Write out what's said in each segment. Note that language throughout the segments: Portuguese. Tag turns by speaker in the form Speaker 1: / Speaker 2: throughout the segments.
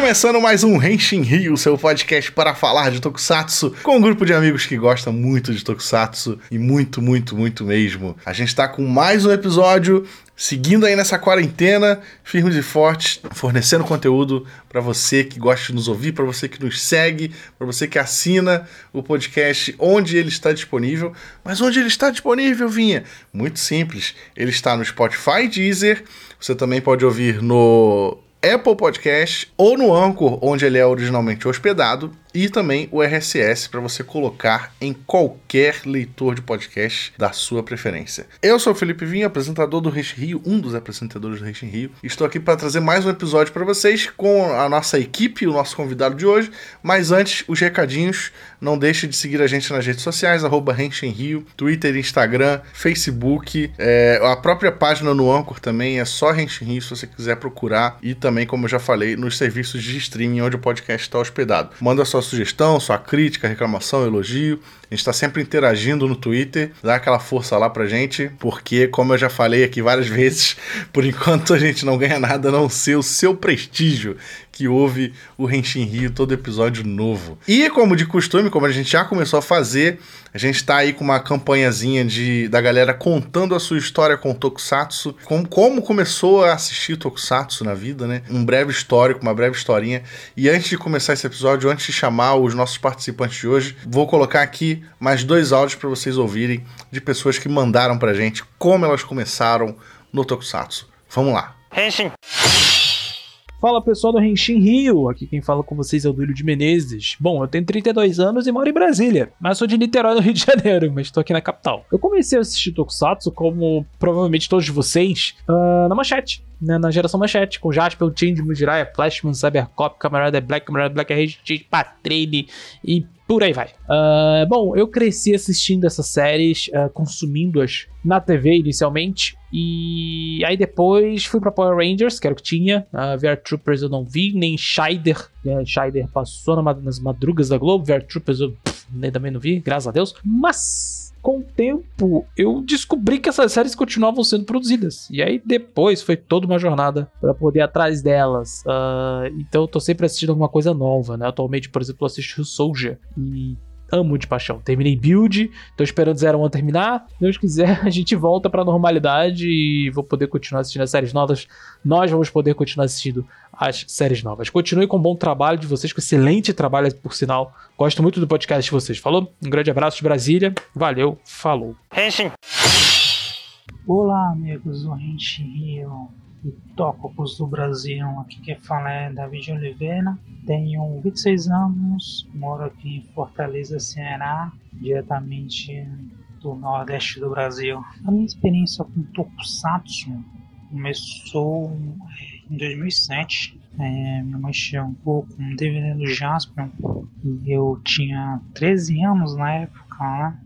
Speaker 1: Começando mais um Henshin Rio, seu podcast para falar de Tokusatsu, com um grupo de amigos que gosta muito de Tokusatsu e muito, muito, muito mesmo. A gente tá com mais um episódio, seguindo aí nessa quarentena, firmes e fortes, fornecendo conteúdo para você que gosta de nos ouvir, para você que nos segue, para você que assina o podcast onde ele está disponível. Mas onde ele está disponível, Vinha? Muito simples. Ele está no Spotify, Deezer. Você também pode ouvir no Apple Podcast ou no Anchor, onde ele é originalmente hospedado, e também o RSS para você colocar em qualquer leitor de podcast da sua preferência. Eu sou o Felipe Vinho, apresentador do Rich Rio, um dos apresentadores do Rich Rio. Estou aqui para trazer mais um episódio para vocês com a nossa equipe, o nosso convidado de hoje. Mas antes, os recadinhos. Não deixe de seguir a gente nas redes sociais, arroba Rio, Twitter, Instagram, Facebook, é, a própria página no Anchor também é só Renshin Rio se você quiser procurar. E também, como eu já falei, nos serviços de streaming onde o podcast está hospedado. Manda sua sugestão, sua crítica, reclamação, elogio. A gente está sempre interagindo no Twitter, dá aquela força lá pra gente, porque, como eu já falei aqui várias vezes, por enquanto a gente não ganha nada a não ser o seu prestígio que ouve o Henshin Rio todo episódio novo. E como de costume, como a gente já começou a fazer, a gente tá aí com uma campanhazinha de, da galera contando a sua história com Tokusatsu, com, como começou a assistir Tokusatsu na vida, né? Um breve histórico, uma breve historinha. E antes de começar esse episódio, antes de chamar os nossos participantes de hoje, vou colocar aqui mais dois áudios para vocês ouvirem de pessoas que mandaram pra gente como elas começaram no Tokusatsu. Vamos lá. Henshin.
Speaker 2: Fala pessoal do Renshin Rio, aqui quem fala com vocês é o Duílio de Menezes. Bom, eu tenho 32 anos e moro em Brasília, mas sou de Niterói, no Rio de Janeiro, mas estou aqui na capital. Eu comecei a assistir Tokusatsu, como provavelmente todos vocês, uh, na Manchete, né, na geração Manchete, com Jasper, Change, Mujiraya, Flashman, Cybercop, Camarada Black, Camarada Black, Rage, Patrine e por aí vai. Uh, bom, eu cresci assistindo essas séries, uh, consumindo-as na TV inicialmente. E aí depois fui pra Power Rangers, que era o que tinha. Uh, VR Troopers eu não vi, nem Scheider. Uh, Scheider passou nas madrugas da Globo. VR Troopers eu pff, nem, também não vi, graças a Deus. Mas com o tempo, eu descobri que essas séries continuavam sendo produzidas. E aí depois foi toda uma jornada para poder ir atrás delas. Uh, então eu tô sempre assistindo alguma coisa nova, né? Atualmente, por exemplo, eu assisto Soldier e amo de paixão. Terminei Build, tô esperando Zero One terminar. Deus quiser, a gente volta pra normalidade e vou poder continuar assistindo as séries novas. Nós vamos poder continuar assistindo as séries novas. Continue com um bom trabalho de vocês, com excelente trabalho, por sinal. Gosto muito do podcast de vocês. Falou? Um grande abraço de Brasília. Valeu, falou. Henshin.
Speaker 3: Olá, amigos do Henshin Rio e tópicos do Brasil. Aqui quem fala é David Oliveira. Tenho 26 anos, moro aqui em Fortaleza, Ceará, diretamente do Nordeste do Brasil. A minha experiência com Tokusatsu começou em 2007. É, minha mãe chegou com um DVD do Jasper e eu tinha 13 anos na época.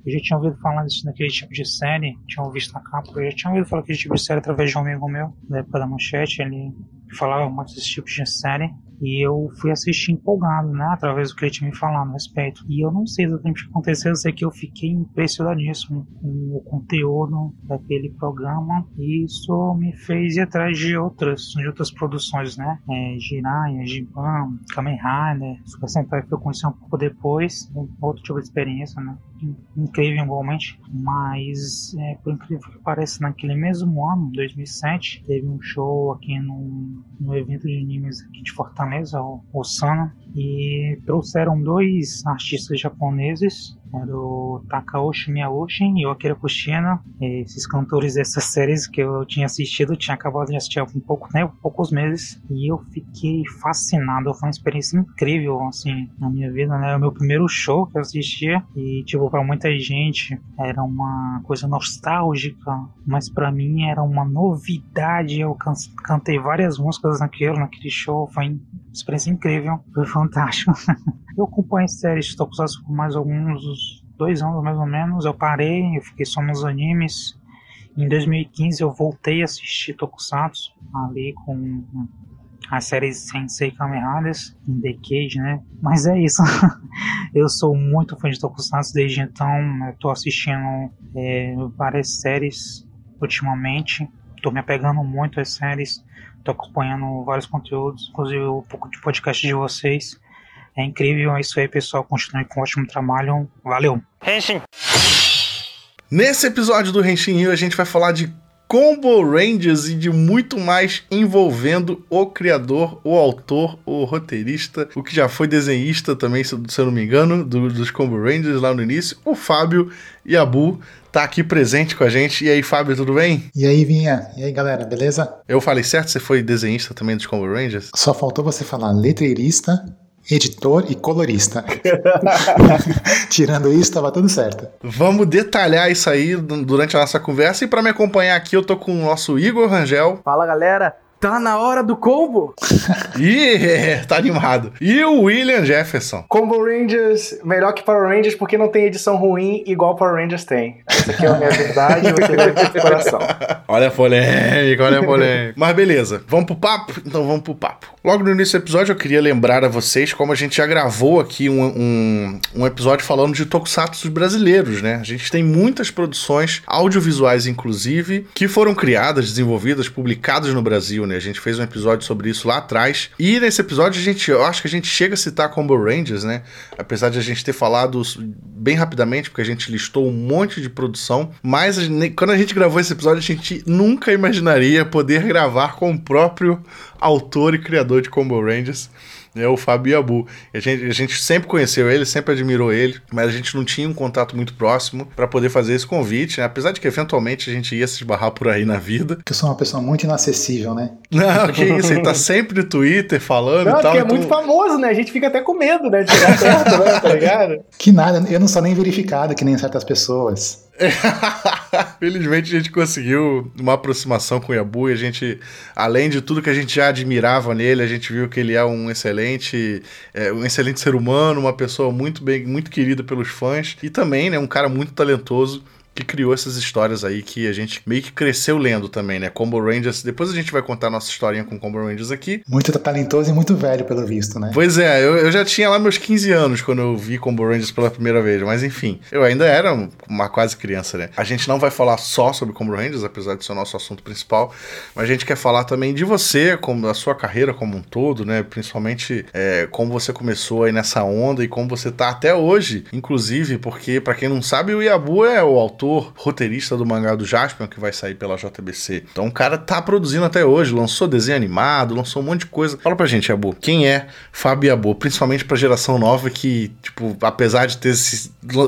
Speaker 3: Eu já tinha ouvido falar disso, daquele tipo de série, tinha visto a capa, eu já tinha ouvido falar daquele tipo de série através de um amigo meu, da época da manchete, ele falava muito desse tipo de série. E eu fui assistir empolgado, né? Através do que ele tinha me falado a respeito. E eu não sei exatamente o que aconteceu, eu sei que eu fiquei impressionadíssimo com o conteúdo daquele programa. E isso me fez ir atrás de outras, de outras produções, né? É, Jiraiya, Giban, Kamen Rider, Super Sentai que eu conheci um pouco depois. Um outro tipo de experiência, né? Incrível igualmente. Mas, é, por incrível que pareça, naquele mesmo ano, 2007, teve um show aqui no, no evento de animes aqui de Fortaleza o Osana, e trouxeram dois artistas japoneses era o Takaoshi Miyaoshi e o Akira Kushina, esses cantores dessas séries que eu tinha assistido, tinha acabado de assistir há um pouco, né, poucos meses, e eu fiquei fascinado, foi uma experiência incrível, assim, na minha vida, né, o meu primeiro show que eu assistia, e, tipo, para muita gente era uma coisa nostálgica, mas para mim era uma novidade, eu can cantei várias músicas naquele, naquele show, foi uma experiência incrível, foi fantástico. eu acompanho séries de Tokusatsu por mais alguns dois anos mais ou menos, eu parei, eu fiquei só nos animes. Em 2015 eu voltei a assistir Tokusatsu ali com a série Sensei Kamen Riders, em Decade, né? Mas é isso. eu sou muito fã de Tokusatsu desde então. Eu tô assistindo é, várias séries ultimamente. Tô me apegando muito às séries. Tô acompanhando vários conteúdos, inclusive um pouco de podcast de vocês. É incrível, é isso aí, pessoal. Continue com um ótimo trabalho. Valeu!
Speaker 4: Henshin.
Speaker 1: Nesse episódio do Henshin Rio, a gente vai falar de Combo Rangers e de muito mais envolvendo o criador, o autor, o roteirista, o que já foi desenhista também, se eu não me engano, do, dos Combo Rangers lá no início, o Fábio Yabu tá aqui presente com a gente. E aí, Fábio, tudo bem?
Speaker 5: E aí, Vinha? E aí, galera, beleza?
Speaker 1: Eu falei certo? Você foi desenhista também dos Combo Rangers?
Speaker 5: Só faltou você falar letreirista, editor e colorista. Tirando isso, estava tudo certo.
Speaker 1: Vamos detalhar isso aí durante a nossa conversa. E para me acompanhar aqui, eu tô com o nosso Igor Rangel.
Speaker 6: Fala, galera. Tá na hora do combo?
Speaker 1: Ih, tá animado. E o William Jefferson.
Speaker 6: Combo Rangers, melhor que Power Rangers porque não tem edição ruim igual Power Rangers tem. Essa aqui é a minha verdade, você vai ter coração.
Speaker 1: Olha a polêmica, olha a polêmica. Mas beleza, vamos pro papo? Então vamos pro papo. Logo no início do episódio eu queria lembrar a vocês como a gente já gravou aqui um, um, um episódio falando de tokusatsu brasileiros, né? A gente tem muitas produções audiovisuais, inclusive, que foram criadas, desenvolvidas, publicadas no Brasil, né? A gente fez um episódio sobre isso lá atrás. E nesse episódio a gente, eu acho que a gente chega a citar Combo Rangers, né? Apesar de a gente ter falado bem rapidamente, porque a gente listou um monte de produção. Mas quando a gente gravou esse episódio, a gente nunca imaginaria poder gravar com o próprio autor e criador de Combo Rangers é o Fábio Yabu. A gente, a gente sempre conheceu ele, sempre admirou ele, mas a gente não tinha um contato muito próximo para poder fazer esse convite, né? apesar de que eventualmente a gente ia se esbarrar por aí na vida.
Speaker 5: Que eu sou uma pessoa muito inacessível, né?
Speaker 1: Não, que isso, ele tá sempre no Twitter falando não, e tal.
Speaker 6: Porque é então... muito famoso, né? A gente fica até com medo, né? De chegar perto, né? Tá ligado?
Speaker 5: Que nada, eu não sou nem verificado que nem certas pessoas.
Speaker 1: Felizmente a gente conseguiu uma aproximação com o Yabu e a gente, além de tudo que a gente já admirava nele, a gente viu que ele é um excelente, é, um excelente ser humano, uma pessoa muito bem, muito querida pelos fãs e também, né, um cara muito talentoso que criou essas histórias aí que a gente meio que cresceu lendo também, né? Combo Rangers. Depois a gente vai contar nossa historinha com Combo Rangers aqui.
Speaker 5: Muito talentoso e muito velho, pelo visto, né?
Speaker 1: Pois é, eu, eu já tinha lá meus 15 anos quando eu vi Combo Rangers pela primeira vez, mas enfim, eu ainda era uma quase criança, né? A gente não vai falar só sobre Combo Rangers, apesar de ser o nosso assunto principal, mas a gente quer falar também de você, como da sua carreira como um todo, né? Principalmente é, como você começou aí nessa onda e como você tá até hoje, inclusive, porque para quem não sabe, o Yabu é o autor autor, roteirista do mangá do Jaspion, que vai sair pela JBC. Então o cara tá produzindo até hoje, lançou desenho animado, lançou um monte de coisa. Fala pra gente, Abu, quem é Fábio Abu? Principalmente pra geração nova que, tipo, apesar de ter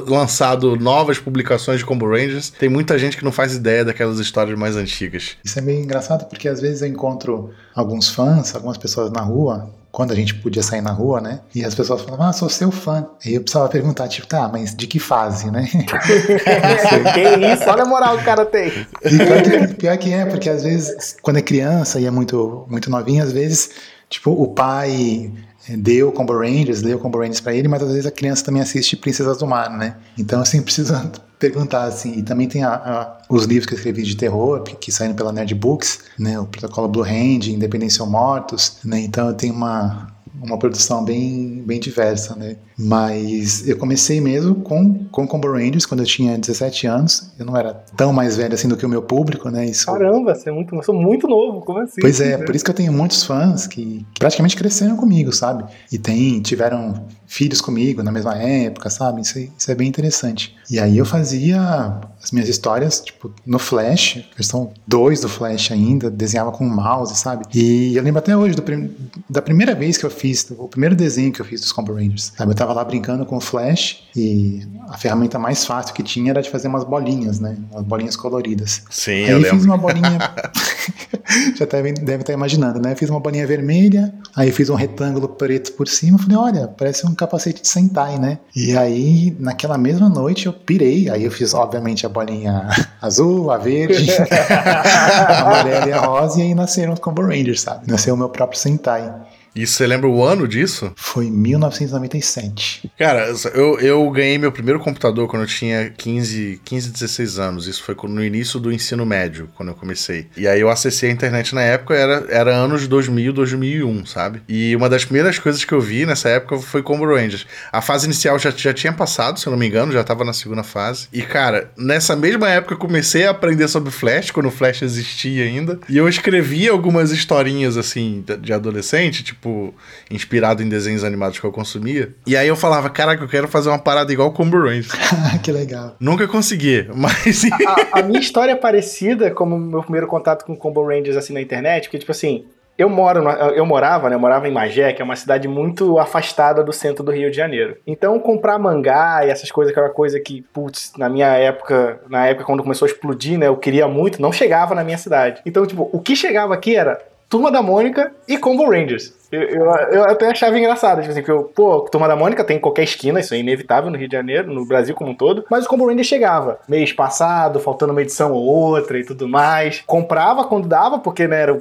Speaker 1: lançado novas publicações de Combo Rangers, tem muita gente que não faz ideia daquelas histórias mais antigas.
Speaker 5: Isso é meio engraçado porque às vezes eu encontro alguns fãs, algumas pessoas na rua, quando a gente podia sair na rua, né? E as pessoas falavam, ah, sou seu fã. E eu precisava perguntar, tipo, tá, mas de que fase, né?
Speaker 6: que isso, olha a moral que o cara tem.
Speaker 5: E pior que, pior que é, porque às vezes, quando é criança e é muito, muito novinho, às vezes, tipo, o pai deu Combo Rangers, deu Combo Rangers pra ele, mas às vezes a criança também assiste Princesas do Mar, né? Então, assim, precisa perguntar, assim, e também tem a, a, os livros que eu escrevi de terror, que, que saíram pela Nerd Books, né? O Protocolo Blue Hand, Independência ou Mortos, né? Então eu tenho uma, uma produção bem, bem diversa, né? Mas eu comecei mesmo com, com Combo Rangers quando eu tinha 17 anos. Eu não era tão mais velho assim do que o meu público, né?
Speaker 6: Isso... Caramba, você é muito, eu sou muito novo, como assim?
Speaker 5: Pois é, por isso que eu tenho muitos fãs que praticamente cresceram comigo, sabe? E tem, tiveram filhos comigo na mesma época, sabe? Isso, isso é bem interessante. E aí eu fazia as minhas histórias, tipo, no Flash, versão 2 do Flash ainda, desenhava com o mouse, sabe? E eu lembro até hoje do, da primeira vez que eu fiz, o primeiro desenho que eu fiz dos Combo Rangers, sabe? Eu tava lá brincando com o Flash e a ferramenta mais fácil que tinha era de fazer umas bolinhas, né? Umas bolinhas coloridas.
Speaker 1: Sim,
Speaker 5: Aí
Speaker 1: eu,
Speaker 5: eu fiz uma bolinha. Já deve, deve estar imaginando, né? Fiz uma bolinha vermelha, aí fiz um retângulo preto por cima. Falei, olha, parece um capacete de Sentai, né? E aí, naquela mesma noite, eu pirei. Aí eu fiz, obviamente, a bolinha azul, a verde, a amarela e a rosa. E aí nasceram os Combo Rangers, sabe? Nasceu o meu próprio Sentai.
Speaker 1: E você lembra o ano disso?
Speaker 5: Foi 1997.
Speaker 1: Cara, eu, eu ganhei meu primeiro computador quando eu tinha 15, 15, 16 anos. Isso foi no início do ensino médio, quando eu comecei. E aí eu acessei a internet na época, era, era anos 2000, 2001, sabe? E uma das primeiras coisas que eu vi nessa época foi Combo Rangers. A fase inicial já, já tinha passado, se eu não me engano, já tava na segunda fase. E, cara, nessa mesma época eu comecei a aprender sobre Flash, quando o Flash existia ainda. E eu escrevia algumas historinhas, assim, de adolescente, tipo, inspirado em desenhos animados que eu consumia. E aí eu falava, caraca, eu quero fazer uma parada igual Combo Rangers.
Speaker 5: que legal.
Speaker 1: Nunca consegui, mas...
Speaker 6: a, a, minha história é parecida como meu primeiro contato com Combo Rangers, assim, na internet, porque, tipo assim, eu moro, eu morava, né? Eu morava em Magé, que é uma cidade muito afastada do centro do Rio de Janeiro. Então, comprar mangá e essas coisas, que era uma coisa que, putz, na minha época, na época quando começou a explodir, né? Eu queria muito, não chegava na minha cidade. Então, tipo, o que chegava aqui era Turma da Mônica e Combo Rangers. Eu, eu, eu, até achava engraçado, tipo assim, que eu, pô, Turma da Mônica tem em qualquer esquina, isso é inevitável no Rio de Janeiro, no Brasil como um todo, mas o Combo Ranger chegava mês passado, faltando uma edição ou outra e tudo mais. Comprava quando dava, porque, né, era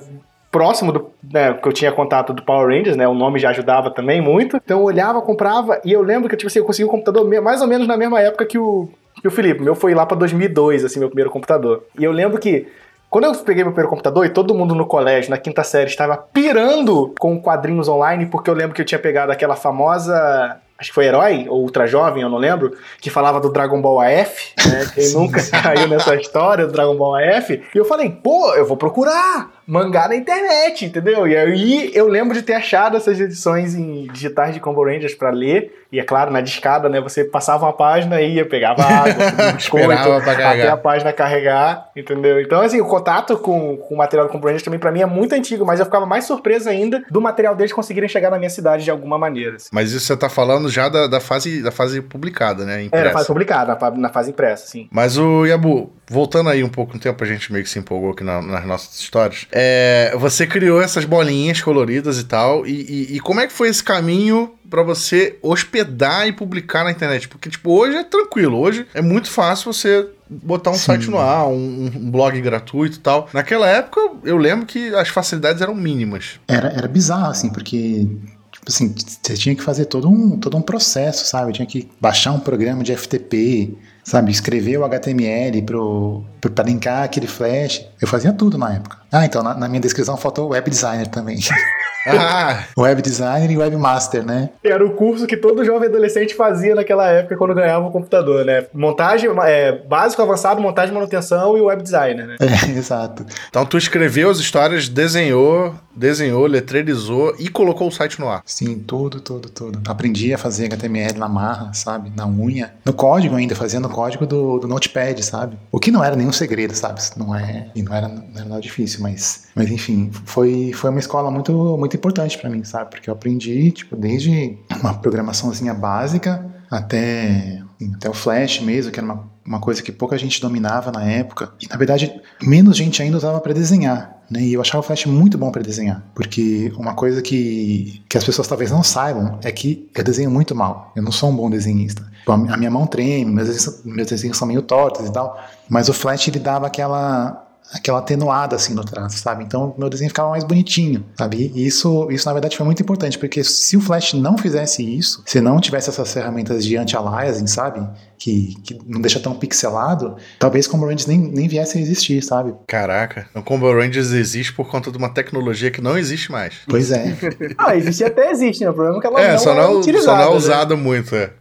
Speaker 6: próximo do, né, que eu tinha contato do Power Rangers, né, o nome já ajudava também muito. Então eu olhava, comprava, e eu lembro que, tipo assim, eu consegui um computador mais ou menos na mesma época que o, que o Felipe. Meu foi lá pra 2002, assim, meu primeiro computador. E eu lembro que quando eu peguei meu primeiro computador e todo mundo no colégio, na quinta série, estava pirando com quadrinhos online, porque eu lembro que eu tinha pegado aquela famosa acho que foi Herói, ou Ultra Jovem, eu não lembro, que falava do Dragon Ball AF, né? Quem nunca caiu nessa história do Dragon Ball AF. E eu falei, pô, eu vou procurar mangá na internet, entendeu? E aí eu lembro de ter achado essas edições em digitais de Combo Rangers para ler. E é claro, na discada, né? Você passava uma página e ia, pegava água, biscoito, até a página carregar, entendeu? Então, assim, o contato com, com o material do Combo Rangers também para mim é muito antigo, mas eu ficava mais surpreso ainda do material deles conseguirem chegar na minha cidade de alguma maneira. Assim.
Speaker 1: Mas isso você tá falando já da, da, fase, da fase publicada, né?
Speaker 6: Impressa. É, na fase publicada, na, na fase impressa, sim.
Speaker 1: Mas o Yabu, voltando aí um pouco no tempo, a gente meio que se empolgou aqui na, nas nossas histórias. É, você criou essas bolinhas coloridas e tal. E, e, e como é que foi esse caminho para você hospedar e publicar na internet? Porque, tipo, hoje é tranquilo. Hoje é muito fácil você botar um Sim. site no ar, um, um, blog gratuito e tal. Naquela época, eu lembro que as facilidades eram mínimas.
Speaker 5: Era, era bizarro, assim, porque tipo assim, você tinha que fazer todo um, todo um processo, sabe? Eu tinha que baixar um programa de FTP, sabe? Escrever o HTML para linkar aquele flash. Eu fazia tudo na época. Ah, então na, na minha descrição faltou web designer também. Ah. Web designer e webmaster, né?
Speaker 6: Era o curso que todo jovem adolescente fazia naquela época quando ganhava o um computador, né? Montagem, é, básico, avançado, montagem, manutenção e web designer, né?
Speaker 5: É, exato.
Speaker 1: Então tu escreveu as histórias, desenhou, desenhou, letreirizou e colocou o site no ar.
Speaker 5: Sim, tudo, tudo, tudo. Aprendi a fazer HTML na marra, sabe? Na unha. No código ainda, fazendo o código do, do Notepad, sabe? O que não era nenhum segredo, sabe? Não, é, não, era, não era nada difícil, mas, mas enfim, foi, foi uma escola muito, muito importante para mim, sabe? Porque eu aprendi, tipo, desde uma programaçãozinha básica até, até o Flash mesmo, que era uma, uma coisa que pouca gente dominava na época. E, na verdade, menos gente ainda usava para desenhar. Né? E eu achava o Flash muito bom para desenhar. Porque uma coisa que, que as pessoas talvez não saibam é que eu desenho muito mal. Eu não sou um bom desenhista. A minha mão treme, meus desenhos são meio tortos e tal. Mas o Flash, ele dava aquela aquela atenuada assim no traço, sabe? Então meu desenho ficava mais bonitinho, sabe? E isso, isso na verdade foi muito importante, porque se o Flash não fizesse isso, se não tivesse essas ferramentas de anti-aliasing, sabe? Que, que não deixa tão pixelado, talvez Combo Rangers nem, nem viesse a existir, sabe?
Speaker 1: Caraca, o Combo Rangers existe por conta de uma tecnologia que não existe mais.
Speaker 5: Pois é.
Speaker 6: ah, existe até existe, né? O problema é que ela
Speaker 1: é,
Speaker 6: não
Speaker 1: só
Speaker 6: é
Speaker 1: não,
Speaker 6: utilizada.
Speaker 1: Só não é
Speaker 6: né?
Speaker 1: usado muito, é.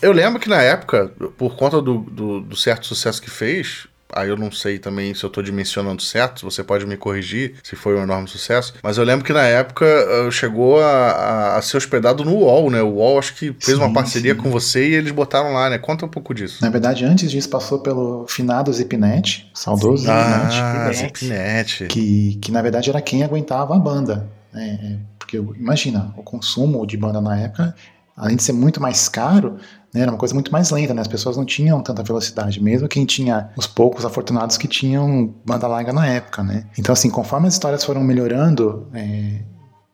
Speaker 1: Eu lembro que na época, por conta do, do, do certo sucesso que fez, Aí eu não sei também se eu tô dimensionando certo, você pode me corrigir se foi um enorme sucesso. Mas eu lembro que na época uh, chegou a, a, a, ser hospedado no UOL, né? O UOL acho que fez sim, uma parceria sim. com você e eles botaram lá, né? Conta um pouco disso.
Speaker 5: Na verdade, antes disso passou pelo finado Zipnet, saudoso
Speaker 1: sim. Ah, Zipnet.
Speaker 5: Que, que na verdade era quem aguentava a banda. Né? Porque imagina, o consumo de banda na época, além de ser muito mais caro, né, era uma coisa muito mais lenta, né? As pessoas não tinham tanta velocidade, mesmo quem tinha os poucos afortunados que tinham banda larga na época, né? Então, assim, conforme as histórias foram melhorando é,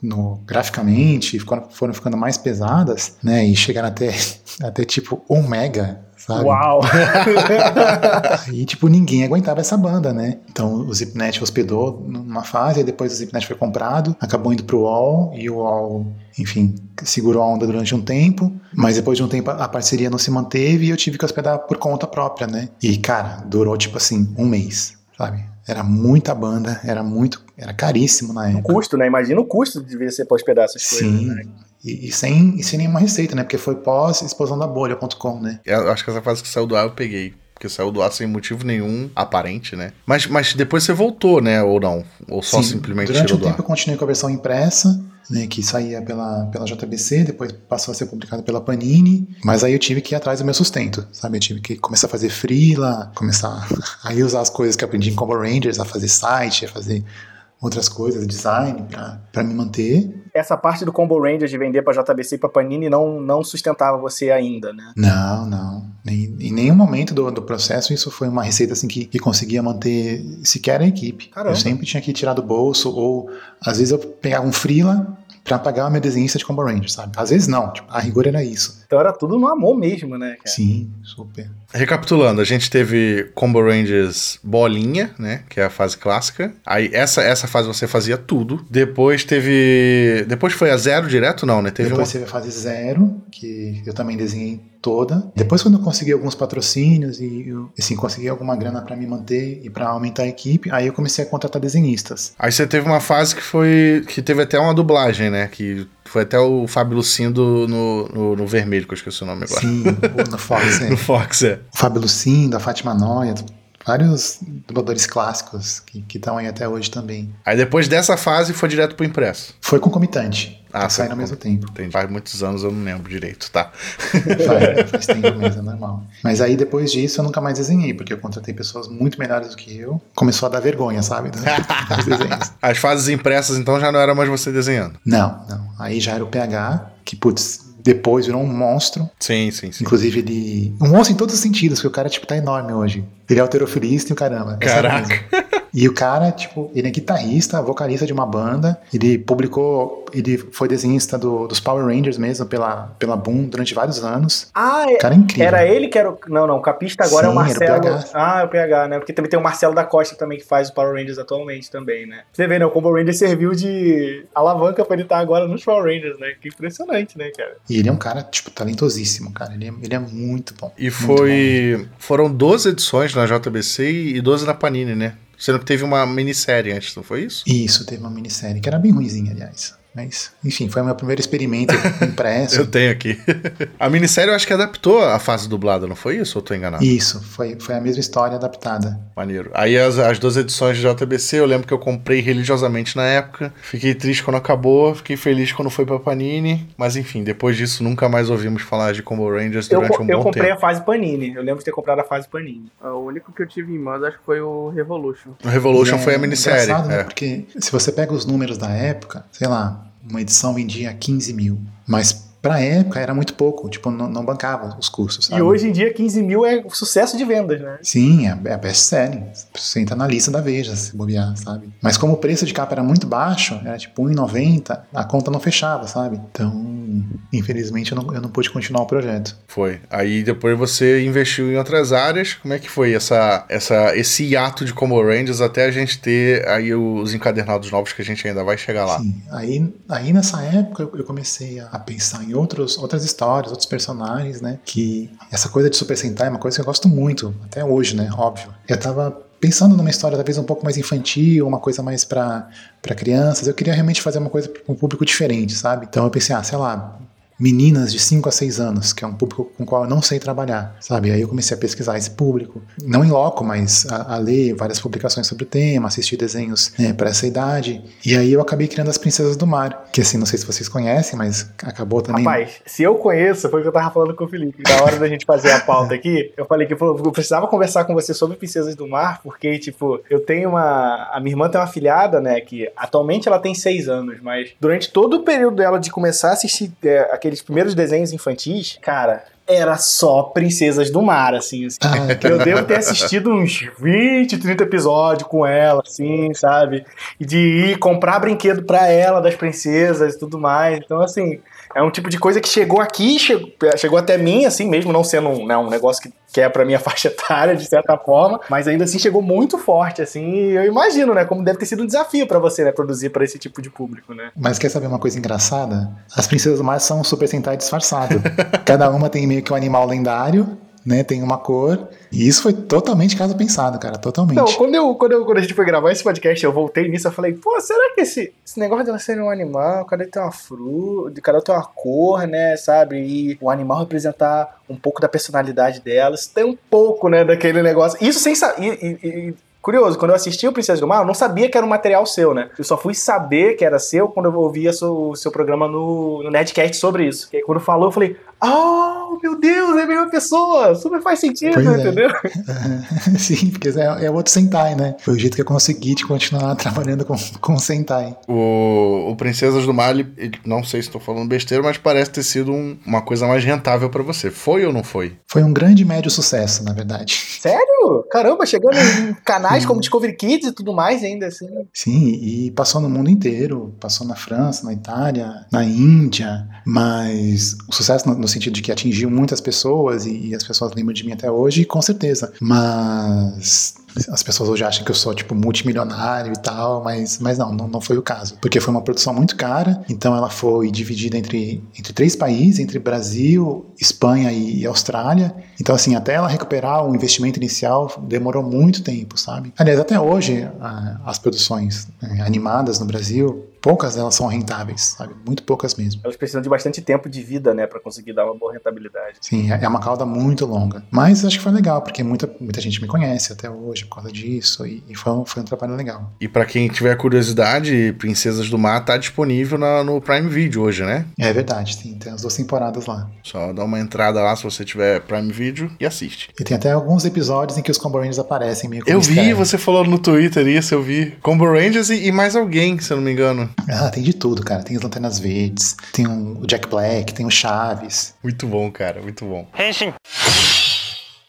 Speaker 5: no, graficamente, foram, foram ficando mais pesadas, né? E chegaram até até tipo 1 mega, sabe?
Speaker 6: Uau!
Speaker 5: Aí, tipo, ninguém aguentava essa banda, né? Então o Zipnet hospedou numa fase, aí depois o Zipnet foi comprado, acabou indo pro UOL, e o UOL, enfim, segurou a onda durante um tempo, mas depois de um tempo a parceria não se manteve e eu tive que hospedar por conta própria, né? E, cara, durou, tipo assim, um mês, sabe? Era muita banda, era muito. Era caríssimo na
Speaker 6: O
Speaker 5: época.
Speaker 6: custo, né? Imagina o custo de devia ser pra hospedar essas coisas.
Speaker 5: Sim.
Speaker 6: Né?
Speaker 5: E, e sem, e sem nenhuma receita, né? Porque foi pós-explosão da bolha.com, né?
Speaker 1: Eu acho que essa fase que saiu do ar eu peguei. Porque saiu do ar sem motivo nenhum aparente, né? Mas, mas depois você voltou, né? Ou não? Ou só
Speaker 5: Sim,
Speaker 1: simplesmente
Speaker 5: Durante
Speaker 1: tirou
Speaker 5: um
Speaker 1: do
Speaker 5: tempo
Speaker 1: ar?
Speaker 5: eu continuei com a versão impressa, né, que saía pela, pela JBC, depois passou a ser publicado pela Panini, mas aí eu tive que ir atrás do meu sustento, sabe? Eu tive que começar a fazer freela, começar a usar as coisas que eu aprendi em Combo Rangers, a fazer site, a fazer outras coisas, design, pra, pra me manter.
Speaker 6: Essa parte do Combo Rangers de vender pra JBC e pra Panini não, não sustentava você ainda, né?
Speaker 5: Não, não. Nem, em nenhum momento do, do processo isso foi uma receita assim que, que conseguia manter sequer a equipe.
Speaker 6: Caramba.
Speaker 5: Eu sempre tinha que tirar do bolso, ou às vezes eu pegava um freela pra pagar o meu desenhista de Combo Rangers, sabe? Às vezes não, tipo, a rigor era isso.
Speaker 6: Então era tudo no amor mesmo, né, cara?
Speaker 5: Sim, super.
Speaker 1: Recapitulando, a gente teve Combo Rangers bolinha, né? Que é a fase clássica. Aí essa, essa fase você fazia tudo. Depois teve. Depois foi a zero direto, não, né? Teve
Speaker 5: Depois
Speaker 1: uma.
Speaker 5: teve a fase zero, que eu também desenhei toda. Depois, quando eu consegui alguns patrocínios e eu, assim, consegui alguma grana pra me manter e pra aumentar a equipe, aí eu comecei a contratar desenhistas.
Speaker 1: Aí você teve uma fase que foi. que teve até uma dublagem, né? Que foi até o Fábio Lucindo no, no, no vermelho, que eu esqueci o nome agora.
Speaker 5: Sim, no Fox, é.
Speaker 1: No Fox, é.
Speaker 5: o Fábio Lucindo, a Fátima Noia, vários dubladores clássicos que estão aí até hoje também.
Speaker 1: Aí depois dessa fase foi direto pro impresso.
Speaker 5: Foi concomitante.
Speaker 1: Ah, foi
Speaker 5: ao mesmo tempo.
Speaker 1: Entendi. Faz muitos anos eu não lembro direito, tá?
Speaker 5: Faz, faz tempo mesmo, é normal. Mas aí depois disso eu nunca mais desenhei, porque eu contratei pessoas muito melhores do que eu. Começou a dar vergonha, sabe?
Speaker 1: As fases impressas, então, já não era mais você desenhando.
Speaker 5: Não, não. Aí já era o PH, que, putz, depois virou um monstro.
Speaker 1: Sim, sim, sim.
Speaker 5: Inclusive, ele. Um monstro em todos os sentidos, porque o cara, tipo, tá enorme hoje. Ele é alterofilista e o caramba. é
Speaker 1: Caraca.
Speaker 5: E o cara, tipo, ele é guitarrista, vocalista de uma banda. Ele publicou. Ele foi desenhista do- dos Power Rangers mesmo, pela, pela Boom, durante vários anos.
Speaker 6: Ah,
Speaker 5: O cara é incrível.
Speaker 6: era ele que era o. Não, não, o capista agora é o
Speaker 5: Sim, era o
Speaker 6: Marcelo.
Speaker 5: PH.
Speaker 6: Ah, é o PH, né? Porque também tem o Marcelo da Costa também que faz o Power Rangers atualmente também, né? Você vê, né? O Combo Rangers serviu de alavanca pra ele estar agora nos Power Rangers, né? Que impressionante, né, cara?
Speaker 5: E ele é um cara, tipo, talentosíssimo, cara. Ele é, ele é muito bom.
Speaker 1: E
Speaker 5: Muito
Speaker 1: foi. Foram 12 edições na JBC e 12 na Panini, né? Sendo que teve uma minissérie antes, não foi isso?
Speaker 5: Isso, teve uma minissérie, que era bem ruimzinha, aliás. Mas, enfim, foi o meu primeiro experimento impresso.
Speaker 1: Eu tenho aqui. a minissérie eu acho que adaptou a fase dublada, não foi isso? Ou tô enganado?
Speaker 5: Isso, foi, foi a mesma história adaptada.
Speaker 1: Maneiro. Aí as, as duas edições de JBC, eu lembro que eu comprei religiosamente na época. Fiquei triste quando acabou, fiquei feliz quando foi pra Panini. Mas enfim, depois disso nunca mais ouvimos falar de Combo Rangers
Speaker 6: Eu,
Speaker 1: durante
Speaker 6: co-
Speaker 1: um
Speaker 6: eu
Speaker 1: bom
Speaker 6: comprei
Speaker 1: tempo.
Speaker 6: a fase Panini. Eu lembro de ter comprado a fase Panini.
Speaker 4: O único que eu tive em mãos acho que foi o Revolution.
Speaker 1: O Revolution
Speaker 5: é
Speaker 1: foi a minissérie.
Speaker 5: engraçado, né?
Speaker 1: é.
Speaker 5: Porque se você pega os números da época, sei lá, uma edição vendia 15 mil. Mas pra época era muito pouco, tipo, não, não bancava os custos. Sabe?
Speaker 6: E hoje em dia, 15 mil é sucesso de vendas, né?
Speaker 5: Sim, é, é best-selling. Você entra na lista da Veja, se bobear, sabe? Mas como o preço de capa era muito baixo, era tipo 1,90, a conta não fechava, sabe? Então, infelizmente, eu não, eu não pude continuar o projeto.
Speaker 1: Foi. Aí depois você investiu em outras áreas. Como é que foi essa, essa, esse hiato de Combo Rangers até a gente ter aí os encadernados novos que a gente ainda vai chegar lá?
Speaker 5: Sim. Aí, aí nessa época eu- eu comecei a pensar em outros, outras histórias, outros personagens, né? Que essa coisa de Super Sentai é uma coisa que eu gosto muito, até hoje, né? Óbvio. Eu tava pensando numa história talvez um pouco mais infantil, uma coisa mais pra crianças. Eu queria realmente fazer uma coisa com um público diferente, sabe? Então eu pensei, ah, sei lá, meninas de 5 a 6 anos, que é um público com o qual eu não sei trabalhar, sabe? Aí eu comecei a pesquisar esse público, não em loco, mas a, a ler várias publicações sobre o tema, assistir desenhos né, para essa idade. E aí eu acabei criando as Princesas do Mar, que assim, não sei se vocês conhecem, mas acabou também.
Speaker 6: Rapaz, se eu conheço, foi o que eu tava falando com o Felipe. Na hora da gente fazer a pauta aqui, eu falei que eu precisava conversar com você sobre Princesas do Mar, porque, tipo, eu tenho uma. A minha irmã tem uma filhada, né? Que atualmente ela tem seis anos, mas durante todo o período dela de começar a assistir é, aqueles primeiros desenhos infantis, cara. era só Princesas do Mar, assim. assim.
Speaker 5: Ah,
Speaker 6: Eu devo ter assistido uns 20, 30 episódios com ela, assim, sabe? De ir comprar brinquedo pra ela, das princesas e tudo mais. Então, assim, é um tipo de coisa que chegou aqui, chegou, chegou até mim, assim, mesmo não sendo um, né, um negócio que, que é pra minha faixa etária, de certa forma, mas ainda assim chegou muito forte, assim, e eu imagino, né, como deve ter sido um desafio pra você, né, produzir pra esse tipo de público, né?
Speaker 5: Mas quer saber uma coisa engraçada? As princesas mar são um Super Sentai disfarçado. Cada uma tem meio que um animal lendário, né? Tem uma cor. E isso foi totalmente caso pensado, cara. Totalmente.
Speaker 6: Não, quando, eu, quando, eu, quando a gente foi gravar esse podcast, eu voltei nisso, eu falei, pô, será que esse, esse negócio dela ser um animal, cada tem uma fruta, cada tem uma cor, né, sabe? E o animal representar um pouco da personalidade dela, isso tem um pouco, né, daquele negócio. Isso sem saber. Curioso, quando eu assisti o Princesa do Mar, eu não sabia que era um material seu, né? Eu só fui saber que era seu quando eu ouvi o seu programa no, no Nerdcast sobre isso. Quando falou, eu falei, oh, meu Deus, é a mesma pessoa, super faz sentido,
Speaker 5: Pois é.
Speaker 6: entendeu?
Speaker 5: Sim, porque é, é outro Sentai, né? Foi o jeito que eu consegui de continuar trabalhando com, com Sentai.
Speaker 1: O, o Princesas do Mar, ele, ele- não sei se estou falando besteira, mas parece ter sido um- uma coisa mais rentável pra você. Foi ou não foi?
Speaker 5: Foi um grande e médio sucesso, na verdade.
Speaker 6: Sério? Caramba, chegando em canais como Discovery Kids e tudo mais ainda, assim.
Speaker 5: Sim, e passou no mundo inteiro. Passou na França, na Itália, na Índia. Mas o sucesso no, no sentido de que atingiu muitas pessoas e, e as pessoas lembram de mim até hoje, com certeza. Mas as pessoas hoje acham que eu sou, tipo, multimilionário e tal, mas, mas não, não, não foi o caso. Porque foi uma produção muito cara, então ela foi dividida entre, entre três países, entre Brasil, Espanha e, e Austrália. Então, assim, até ela recuperar o investimento inicial demorou muito tempo, sabe? Aliás, até hoje, as produções eh, animadas no Brasil, poucas delas são rentáveis, sabe? Muito poucas mesmo.
Speaker 6: Elas precisam de bastante tempo de vida, né, pra conseguir dar uma boa rentabilidade.
Speaker 5: Sim, é é uma cauda muito longa. Mas acho que foi legal, porque muita, muita gente me conhece até hoje por causa disso, e, e foi, um, foi um trabalho legal.
Speaker 1: E pra quem tiver curiosidade, Princesas do Mar tá disponível na- no Prime Video hoje, né?
Speaker 5: É verdade, sim, tem as duas temporadas lá.
Speaker 1: Só dá uma entrada lá se você tiver Prime Video e assiste.
Speaker 5: E tem até alguns episódios em que os Combo Rangers aparecem meio como
Speaker 1: Eu vi, você falou no Twitter isso, eu vi. Combo Rangers e, e mais alguém, se eu não me engano.
Speaker 5: Ah, tem de tudo, cara. Tem as Lanternas Verdes, tem um- o Jack Black, tem o Chaves.
Speaker 1: Muito bom, cara, muito bom.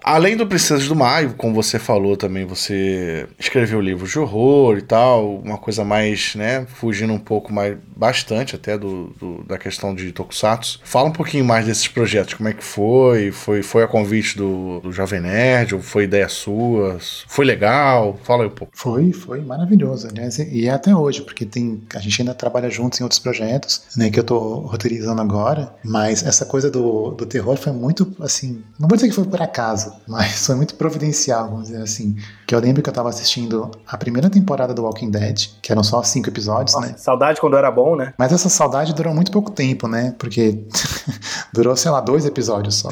Speaker 1: Além do Princesas do Maio, como você falou também, você escreveu livros de horror e tal, uma coisa mais, né, fugindo um pouco mais, bastante até do, do- da questão de Tokusatsu. Fala um pouquinho mais desses projetos, como é que foi? Foi, foi a convite do, do Jovem Nerd, ou foi ideia sua? Foi legal? Fala aí um pouco.
Speaker 5: Foi, foi maravilhoso, aliás, e é até hoje, porque tem, a gente ainda trabalha juntos em outros projetos, né, que eu tô roteirizando agora, mas essa coisa do, do terror foi muito, assim, não vou dizer que foi por acaso, mas foi muito providencial, vamos dizer assim, que eu lembro que eu tava assistindo a primeira temporada do Walking Dead, que eram só cinco episódios, né,
Speaker 6: Saudade quando era bom, né?
Speaker 5: mas essa saudade durou muito pouco tempo, né? Porque durou, sei lá, dois episódios só.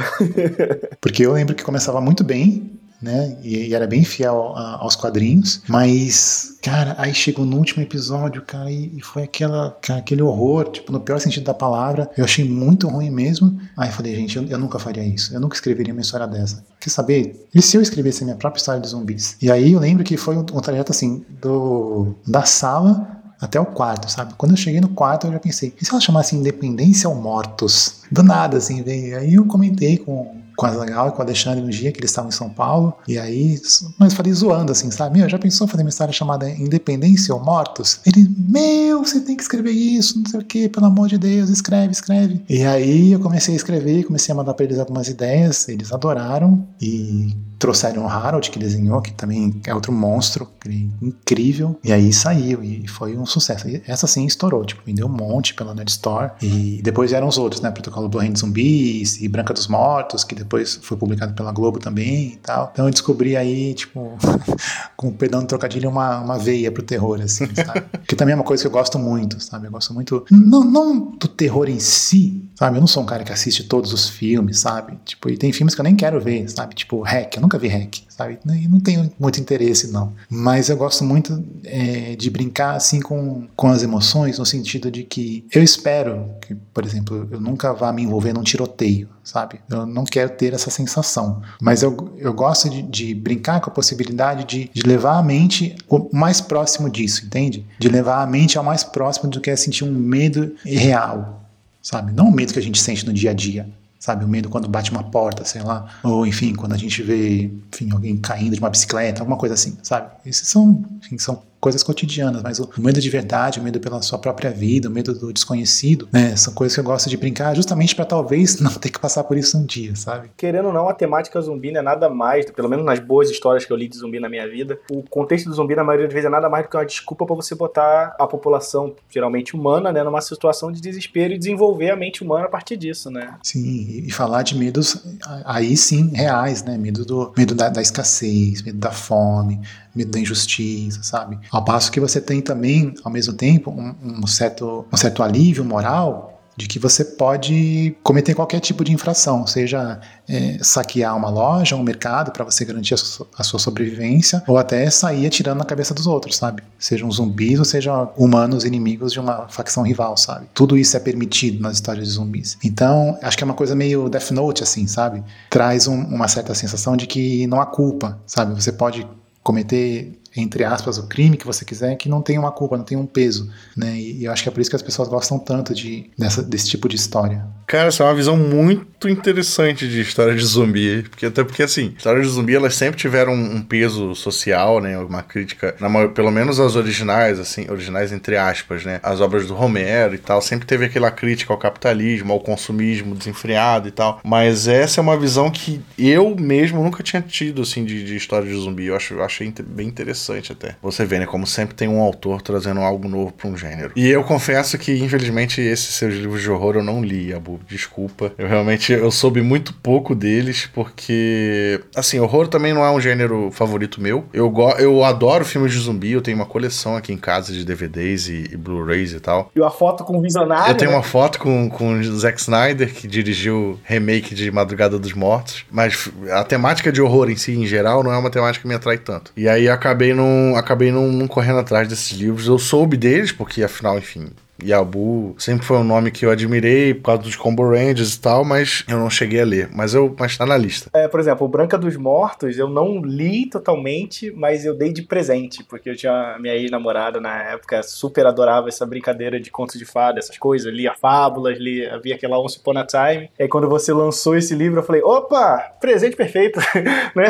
Speaker 5: Porque eu lembro que começava muito bem, né? E, e era bem fiel a- aos quadrinhos. Mas, cara, aí chegou no último episódio, cara, e, e foi aquela, cara, aquele horror, tipo, no pior sentido da palavra. Eu achei muito ruim mesmo. Aí falei, gente, eu, eu nunca faria isso. Eu nunca escreveria uma história dessa. Quer saber? E se eu escrevesse a minha própria história de zumbis? E aí eu lembro que foi um, um trajeto assim, do, da sala até o quarto, sabe? Quando eu cheguei no quarto, eu já pensei, e se ela chamasse Independência ou Mortos? Do nada, assim, veio. Aí eu comentei com, com a Legal e com o Alexandre no dia que eles estavam em São Paulo, e aí, mas falei zoando, assim, sabe? Meu, já pensou fazer uma história chamada Independência ou Mortos? Ele, meu, você tem que escrever isso, não sei o que, pelo amor de Deus, escreve, escreve. E aí eu comecei a escrever, comecei a mandar pra eles algumas ideias, eles adoraram, e trouxeram o Harold, que desenhou, que também é outro monstro, é incrível, e aí saiu, e foi um sucesso. E essa sim estourou, tipo, vendeu um monte pela Nerd Store, e depois vieram os outros, né, Protocolo Blue Hand Zumbis, e Branca dos Mortos, que depois foi publicado pela Globo também e tal. Então eu descobri aí, tipo, com o perdão do trocadilho, uma, uma veia pro terror, assim, sabe? que também é uma coisa que eu gosto muito, sabe? Eu gosto muito, não, não do terror em si, sabe? Eu não sou um cara que assiste todos os filmes, sabe? Tipo, e tem filmes que eu nem quero ver, sabe? Tipo, Hack, eu nunca vi Hack, sabe? E não tenho muito interesse, não. Mas eu gosto muito é, de brincar, assim, com, com as emoções, no sentido de que eu espero que, por exemplo, eu nunca vá me envolver num tiroteio, sabe? Eu não quero ter essa sensação. Mas eu, eu gosto de, de brincar com a possibilidade de, de levar a mente o mais próximo disso, entende? De levar a mente ao mais próximo do que é sentir um medo real, sabe? Não o medo que a gente sente no dia a dia, sabe? O medo quando bate uma porta, sei lá. Ou, enfim, quando a gente vê, enfim, alguém caindo de uma bicicleta, alguma coisa assim, sabe? Esses são, enfim, são coisas cotidianas, mas o medo de verdade, o medo pela sua própria vida, o medo do desconhecido, né? São coisas que eu gosto de brincar justamente para talvez não ter que passar por isso um dia, sabe?
Speaker 6: Querendo ou não, a temática zumbi não é nada mais, pelo menos nas boas histórias que eu li de zumbi na minha vida, o contexto do zumbi na maioria das vezes é nada mais do que uma desculpa para você botar a população, geralmente humana, né, numa situação de desespero e desenvolver a mente humana a partir disso, né?
Speaker 5: Sim, e falar de medos aí sim reais, né? Medo do medo da, da escassez, medo da fome, medo da injustiça, sabe? Ao passo que você tem também, ao mesmo tempo, um, um certo, um certo alívio moral de que você pode cometer qualquer tipo de infração, seja é, saquear uma loja, um mercado para você garantir a sua, a sua, sobrevivência, ou até sair atirando na cabeça dos outros, sabe? Sejam zumbis ou sejam humanos inimigos de uma facção rival, sabe? Tudo isso é permitido nas histórias de zumbis. Então, acho que é uma coisa meio Death Note, assim, sabe? Traz um, uma certa sensação de que não há culpa, sabe? Você pode cometer entre aspas, o crime que você quiser, que não tem uma culpa, não tem um peso, né? E, eu acho que é por isso que as pessoas gostam tanto de, dessa, desse tipo de história.
Speaker 1: Cara, essa é uma visão muito interessante de história de zumbi, porque até porque, assim, histórias de zumbi, elas sempre tiveram um peso social, né? Uma crítica, na, pelo menos as originais, assim, originais entre aspas, né? As obras do Romero e tal, sempre teve aquela crítica ao capitalismo, ao consumismo desenfreado e tal, mas essa é uma visão que eu mesmo nunca tinha tido, assim, de, de história de zumbi, eu, acho, eu achei bem interessante até. Você vê, né? Como sempre tem um autor trazendo algo novo para um gênero. E eu confesso que, infelizmente, esses seus livros de horror eu não li, Abu. Desculpa. Eu realmente eu soube muito pouco deles, porque. Assim, horror também não é um gênero favorito meu. Eu, go eu adoro filmes de zumbi, eu tenho uma coleção aqui em casa de DVDs e, e Blu-rays e tal.
Speaker 6: E uma foto com o visionário.
Speaker 1: Eu tenho
Speaker 6: né?
Speaker 1: uma foto com, com o Zack Snyder, que dirigiu remake de Madrugada dos Mortos. Mas a temática de horror em si, em geral, não é uma temática que me atrai tanto. E aí acabei não acabei não, não correndo atrás desses livros. Eu soube deles, porque afinal, enfim, Yabu sempre foi um nome que eu admirei por causa dos Combo Rangers e tal, mas eu não cheguei a ler. Mas eu mas tá na lista.
Speaker 6: É, por exemplo, o Branca dos Mortos eu não li totalmente, mas eu dei de presente, porque eu tinha minha ex-namorada na época super adorava essa brincadeira de contos de fada, essas coisas, lia fábulas, lia, havia aquela Once Upon a Time. E aí quando você lançou esse livro, eu falei, opa, presente perfeito, né?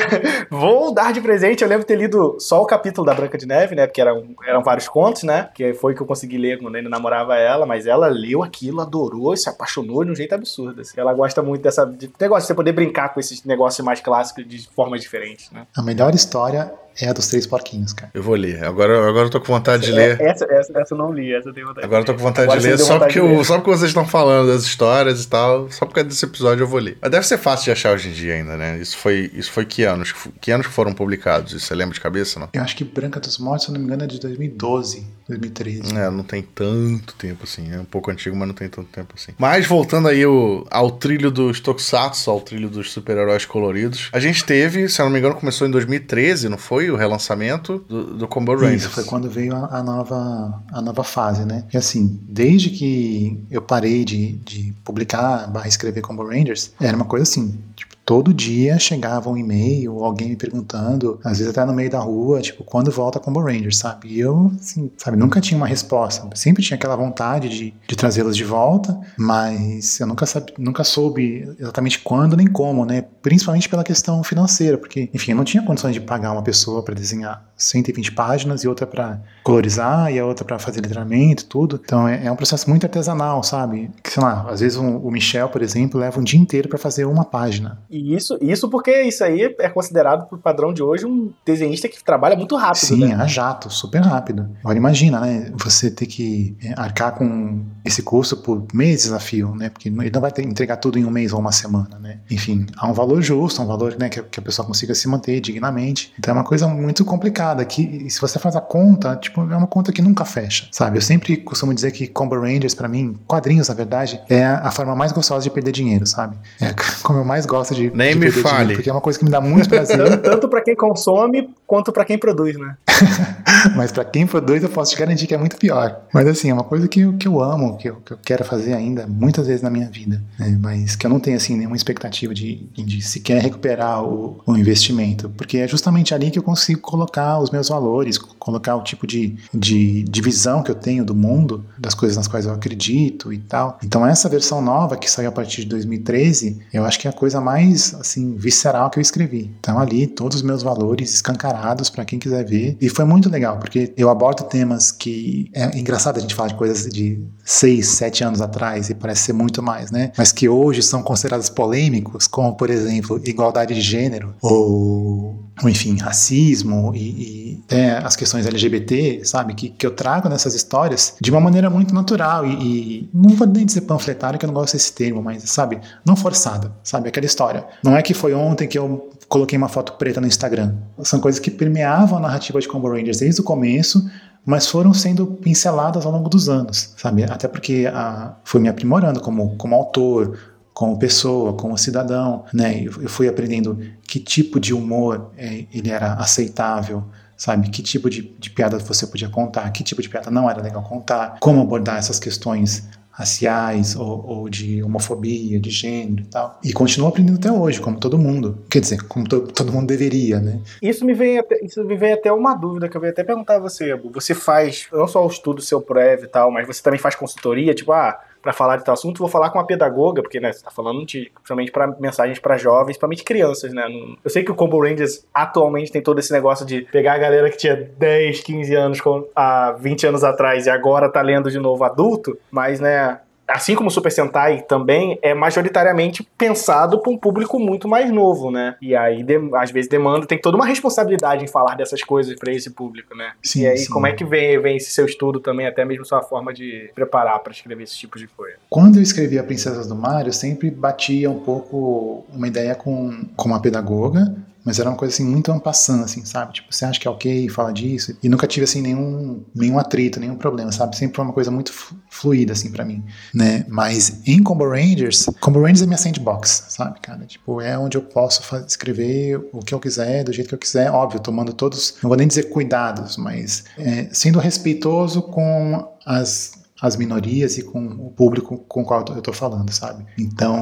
Speaker 6: Vou dar de presente. Eu lembro ter lido só o capítulo da Branca de Neve, né? Porque eram, eram vários contos, né? Que foi que eu consegui ler quando ainda namorava namorava ela, mas ela leu aquilo, adorou, se apaixonou de um jeito absurdo. Assim. Ela gosta muito dessa de negócio de você poder brincar com esses negócios mais clássicos de formas diferentes, né?
Speaker 5: A melhor história é a dos Três Porquinhos, cara.
Speaker 1: Eu vou ler. Agora, agora eu tô com vontade de ler.
Speaker 6: Essa, essa, essa eu não li, essa eu tenho vontade
Speaker 1: Agora eu tô com vontade
Speaker 6: agora
Speaker 1: de ler, só
Speaker 6: vontade
Speaker 1: porque,
Speaker 6: de ler.
Speaker 1: eu, só porque vocês estão falando das histórias e tal. Só por causa desse episódio eu vou ler. Mas deve ser fácil de achar hoje em dia ainda, né? Isso foi, isso foi que anos? Que anos que foram publicados? Isso você lembra de cabeça, não?
Speaker 5: Eu acho que Branca dos Mortos, se eu não me engano, é de 2012, 2013.
Speaker 1: É, não tem tanto tempo assim. É um pouco antigo, mas não tem tanto tempo assim. Mas voltando aí o, ao trilho dos Tokusatsu, ao trilho dos super-heróis coloridos. A gente teve, se eu não me engano, começou em 2013, não foi? O relançamento do, do Combo Rangers.
Speaker 5: Isso, foi quando veio a, a nova, a nova fase, né? E assim, desde que eu parei de, de publicar, barra escrever Combo Rangers, era uma coisa assim, tipo, todo dia chegava um e-mail, alguém me perguntando, às vezes até no meio da rua, tipo, quando volta Combo Rangers, sabe? E eu, assim, sabe, nunca tinha uma resposta. Sempre tinha aquela vontade de, de trazê-los de volta, mas eu nunca, sabe, nunca soube exatamente quando nem como, né? Principalmente pela questão financeira, porque, enfim, eu não tinha condições de pagar uma pessoa para desenhar 120 páginas e outra para colorizar e a outra para fazer letramento, tudo. Então é, é, um processo muito artesanal, sabe? Que, sei lá, às vezes um, o Michel, por exemplo, leva um dia inteiro para fazer uma página.
Speaker 6: E isso, isso porque isso aí é considerado, por padrão de hoje, um desenhista que trabalha muito rápido.
Speaker 5: Sim,
Speaker 6: né?
Speaker 5: a jato, super rápido. Agora imagina, né? Você ter que é, arcar com esse curso por meses a fio, né? Porque ele não vai ter, entregar tudo em um mês ou uma semana, né? Enfim, há um valor justo, um valor né, que, que a pessoa consiga se manter dignamente. Então é uma coisa muito complicada. Que se você faz a conta, tipo, é uma conta que nunca fecha, sabe? Eu sempre costumo dizer que Combo Rangers, para mim, quadrinhos, na verdade, é a forma mais gostosa de perder dinheiro, sabe? É como eu mais gosto de,
Speaker 1: Nem
Speaker 5: de
Speaker 1: me
Speaker 5: perder
Speaker 1: fale.
Speaker 5: dinheiro, porque é uma coisa que me dá muito prazer.
Speaker 6: Tanto para quem consome quanto para quem produz, né?
Speaker 5: Mas para quem produz, eu posso te garantir que é muito pior. Mas assim, é uma coisa que, eu- que eu amo, que eu, que eu quero fazer ainda muitas vezes na minha vida. né? Mas que eu não tenho assim nenhuma expectativa de, de sequer recuperar o, o investimento. Porque é justamente ali que eu consigo colocar os meus valores, co- Colocar o tipo de, de, de visão que eu tenho do mundo, das coisas nas quais eu acredito e tal. Então essa versão nova que saiu a partir de 2013, eu acho que é a coisa mais assim visceral que eu escrevi. Então ali todos os meus valores escancarados para quem quiser ver. E foi muito legal, porque eu abordo temas que é engraçado a gente falar de coisas de seis, sete anos atrás e parece ser muito mais, né? Mas que hoje são considerados polêmicos, como por exemplo igualdade de gênero ou, enfim racismo e, e as questões LGBT, sabe? Que, que eu trago nessas histórias de uma maneira muito natural e, e não vou nem dizer panfletário que eu não gosto desse termo, mas sabe? Não forçada, sabe? Aquela história. Não é que foi ontem que eu coloquei uma foto preta no Instagram. São coisas que permeavam a narrativa de Combo Rangers desde o começo, mas foram sendo pinceladas ao longo dos anos, sabe? Até porque a, foi me aprimorando como, como autor, como pessoa, como cidadão, né? Eu, eu fui aprendendo que tipo de humor é, ele era aceitável, sabe? Que tipo de, de piada você podia contar, que tipo de piada não era legal contar, como abordar essas questões raciais ou, ou, de homofobia, de gênero e tal. E continuo aprendendo até hoje, como todo mundo. Quer dizer, como to, todo mundo deveria, né?
Speaker 6: Isso me vem até, isso me vem até uma dúvida que eu ia até perguntar a você. Você faz não só o estudo seu Prev e tal, mas você também faz consultoria, tipo, ah, para falar de assunto, vou falar com uma pedagoga, porque né, você tá falando de, principalmente para mensagens para jovens, principalmente crianças, né? Eu sei que o Combo Rangers atualmente tem todo esse negócio de pegar a galera que tinha 10, 15 anos há 20 anos atrás e agora tá lendo de novo adulto, mas né, assim como o Super Sentai também, é majoritariamente pensado para um público muito mais novo, né? E aí, de, às vezes, demanda, tem toda uma responsabilidade em falar dessas coisas para esse público, né? Sim, e aí, sim. como é que vem, vem esse seu estudo também, até mesmo sua forma de preparar para escrever esse tipo de coisa?
Speaker 5: Quando eu escrevi A Princesas do Mar, eu sempre batia um pouco uma ideia com, com uma pedagoga, mas era uma coisa assim muito ampassando, assim, sabe? Tipo, você acha que é ok, fala disso. E nunca tive assim nenhum, nenhum atrito, nenhum problema, sabe? Sempre foi uma coisa muito fluida, assim, para mim, né? Mas em Combo Rangers, Combo Rangers é minha sandbox, sabe, cara? Tipo, é onde eu posso escrever o que eu quiser, do jeito que eu quiser, óbvio, tomando todos, não vou nem dizer cuidados, mas é, sendo respeitoso com as as minorias e com o público com o qual eu estou falando, sabe? Então,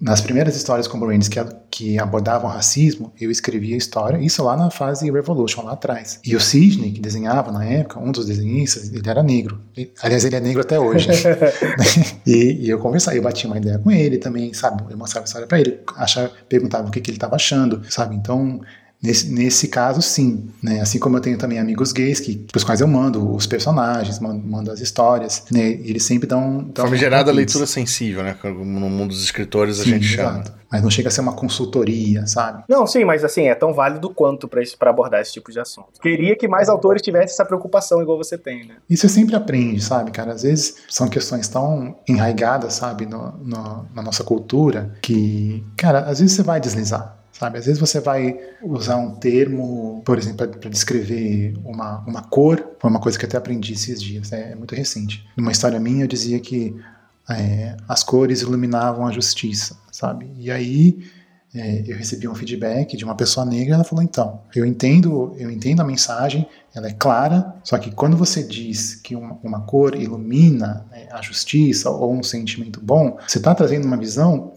Speaker 5: nas primeiras histórias com Brains que, que abordavam racismo, eu escrevia a história, isso lá na fase Revolution, lá atrás. E o Sidney, que desenhava na época, um dos desenhistas, ele era negro. aliás, ele é negro até hoje. e, e, eu conversava, eu batia uma ideia com ele também, sabe? Eu mostrava a história para ele, achava, perguntava o que, que ele estava achando, sabe? Então, Nesse, nesse caso, sim. Né? Assim como eu tenho também amigos gays, que, para os quais eu mando os personagens, mando, mando as histórias, né? eles sempre dão. dão
Speaker 1: Famigerada leitura sensível, né? No mundo dos escritores a sim, gente chama.
Speaker 5: Exato. Mas não chega a ser uma consultoria, sabe?
Speaker 6: Não, sim, mas assim, é tão válido quanto para abordar esse tipo de assunto. Queria que mais autores tivessem essa preocupação igual você tem, né?
Speaker 5: Isso você sempre aprende, sabe, cara? Às vezes são questões tão enraigadas, sabe, no, no, na nossa cultura, que, cara, às vezes você vai deslizar sabe? Às vezes você vai usar um termo, por exemplo, para descrever uma, uma cor, foi uma coisa que até aprendi esses dias, né? é muito recente. Numa história minha eu dizia que é, as cores iluminavam a justiça, sabe? E aí é, eu recebi um feedback de uma pessoa negra, ela falou então, eu entendo, eu entendo a mensagem, ela é clara, só que quando você diz que uma, uma cor ilumina né, a justiça ou um sentimento bom, você está trazendo uma visão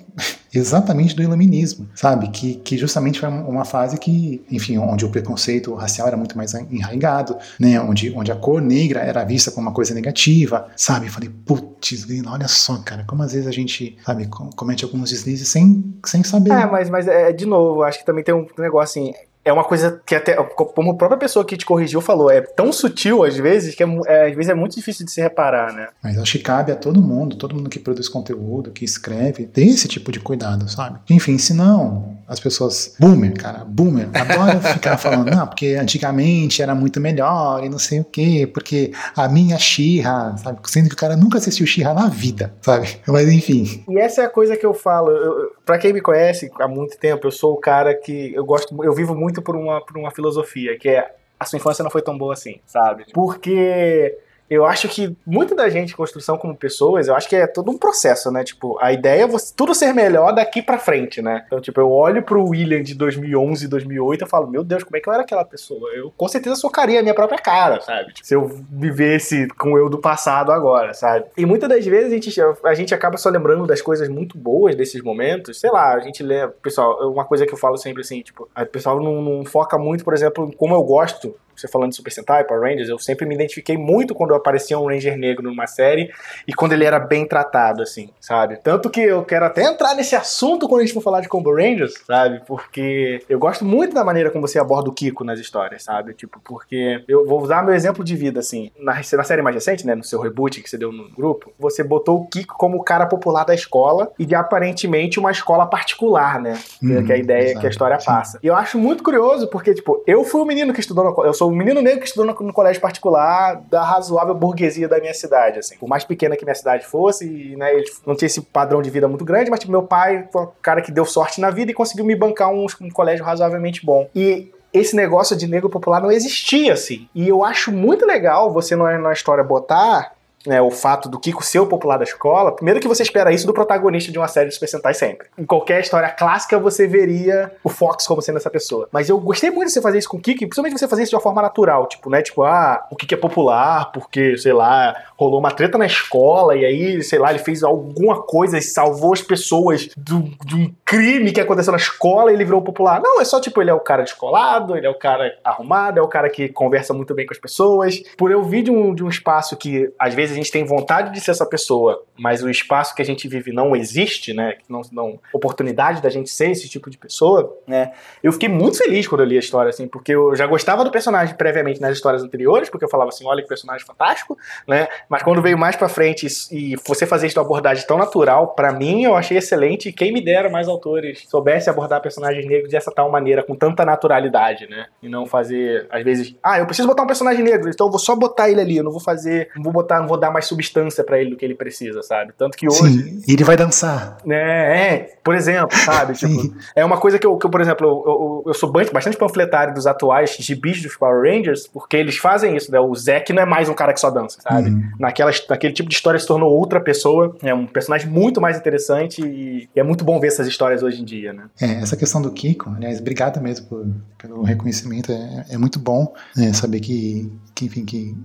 Speaker 5: exatamente do iluminismo, sabe? Que, que justamente foi uma fase que, enfim, onde o preconceito racial era muito mais enraigado, né? Onde, onde a cor negra era vista como uma coisa negativa, sabe? Eu falei, putz, olha só, cara, como às vezes a gente, sabe, comete alguns deslizes sem, sem saber.
Speaker 6: É, mas, mas é, de novo, acho que também tem um negócio assim, é uma coisa que até, como a própria pessoa que te corrigiu falou, é tão sutil às vezes que é, é, às vezes é muito difícil de se reparar, né?
Speaker 5: Mas acho que cabe a todo mundo, todo mundo que produz conteúdo, que escreve, ter esse tipo de cuidado, sabe? Enfim, se não, as pessoas, boomer, cara, boomer, adora ficar falando, não, porque antigamente era muito melhor e não sei o quê, porque a minha Xirra, sabe? Sendo que o cara nunca assistiu Xirra na vida, sabe? Mas enfim.
Speaker 6: E essa é a coisa que eu falo, eu, pra quem me conhece há muito tempo, eu sou o cara que eu gosto, eu vivo muito muito por uma, por uma filosofia, que é a sua infância não foi tão boa assim, sabe? Porque eu acho que muita da gente, construção como pessoas, eu acho que é todo um processo, né? Tipo, a ideia é você, tudo ser melhor daqui para frente, né? Então, tipo, eu olho pro William de 2011, 2008 e falo, meu Deus, como é que eu era aquela pessoa? Eu com certeza socaria a minha própria cara, sabe? Tipo, se eu vivesse com eu do passado agora, sabe? E muitas das vezes a gente, a gente acaba só lembrando das coisas muito boas desses momentos. Sei lá, a gente lê, pessoal, uma coisa que eu falo sempre assim, tipo, o pessoal não, não foca muito, por exemplo, em como eu gosto você falando de Super Sentai, Power Rangers, eu sempre me identifiquei muito quando aparecia um Ranger negro numa série e quando ele era bem tratado, assim, sabe? Tanto que eu quero até entrar nesse assunto quando a gente for falar de Combo Rangers, sabe? Porque eu gosto muito da maneira como você aborda o Kiko nas histórias, sabe? Tipo, porque eu vou usar meu exemplo de vida, assim. Na, na série mais recente, né, no seu reboot que você deu no grupo, você botou o Kiko como o cara popular da escola e de aparentemente uma escola particular, né?
Speaker 5: Uhum,
Speaker 6: que é a ideia
Speaker 5: exato,
Speaker 6: que a história passa. E eu acho muito curioso, porque, tipo, eu fui o menino que estudou co- Eu sou o menino negro que estudou no, no colégio particular da razoável burguesia da minha cidade, assim. Por mais pequena que minha cidade fosse, e, né, ele não tinha esse padrão de vida muito grande, mas, tipo, meu pai foi um cara que deu sorte na vida e conseguiu me bancar um, um colégio razoavelmente bom. E esse negócio de negro popular não existia, assim. E eu acho muito legal você na, na história botar né, o fato do Kiko ser o popular da escola, primeiro que você espera isso do protagonista de uma série de Super Sentai sempre. Em qualquer história clássica você veria o Fox como sendo essa pessoa. Mas eu gostei muito de você fazer isso com o Kiko, principalmente você fazer isso de uma forma natural, tipo, né, tipo, ah, o Kiko é popular porque, sei lá, rolou uma treta na escola e aí, sei lá, ele fez alguma coisa e salvou as pessoas do, de um crime que aconteceu na escola e ele virou popular. Não, é só tipo, ele é o cara descolado, ele é o cara arrumado, é o cara que conversa muito bem com as pessoas. Por eu vir de um, de um espaço que às vezes a gente tem vontade de ser essa pessoa, mas o espaço que a gente vive não existe, né? Não, não oportunidade da gente ser esse tipo de pessoa, né? Eu fiquei muito feliz quando eu li a história, assim, porque eu já gostava do personagem previamente nas histórias anteriores, porque eu falava assim, olha que personagem fantástico, né? Mas quando veio mais pra frente e você fazer isso abordagem tão natural, pra mim eu achei excelente. E quem me dera mais autores soubesse abordar personagens negros dessa tal maneira, com tanta naturalidade, né? E não fazer, às vezes, ah, eu preciso botar um personagem negro, então eu vou só botar ele ali, eu não vou fazer, não vou botar, não vou dar mais substância pra ele do que ele precisa, sabe? Tanto que hoje,
Speaker 5: Sim, ele vai dançar.
Speaker 6: né, é, por exemplo, sabe? Tipo, é uma coisa que eu, que eu por exemplo, eu, eu, eu sou bastante panfletário dos atuais gibis dos Power Rangers, porque eles fazem isso, né? O Zack não é mais um cara que só dança, sabe?
Speaker 5: Uhum.
Speaker 6: Naquela, naquele tipo de história se tornou outra pessoa, é um personagem muito mais interessante e, e é muito bom ver essas histórias hoje em dia, né?
Speaker 5: É, essa questão do Kiko, aliás, obrigado mesmo por- pelo reconhecimento, é, é muito bom né, saber que, que, enfim, que,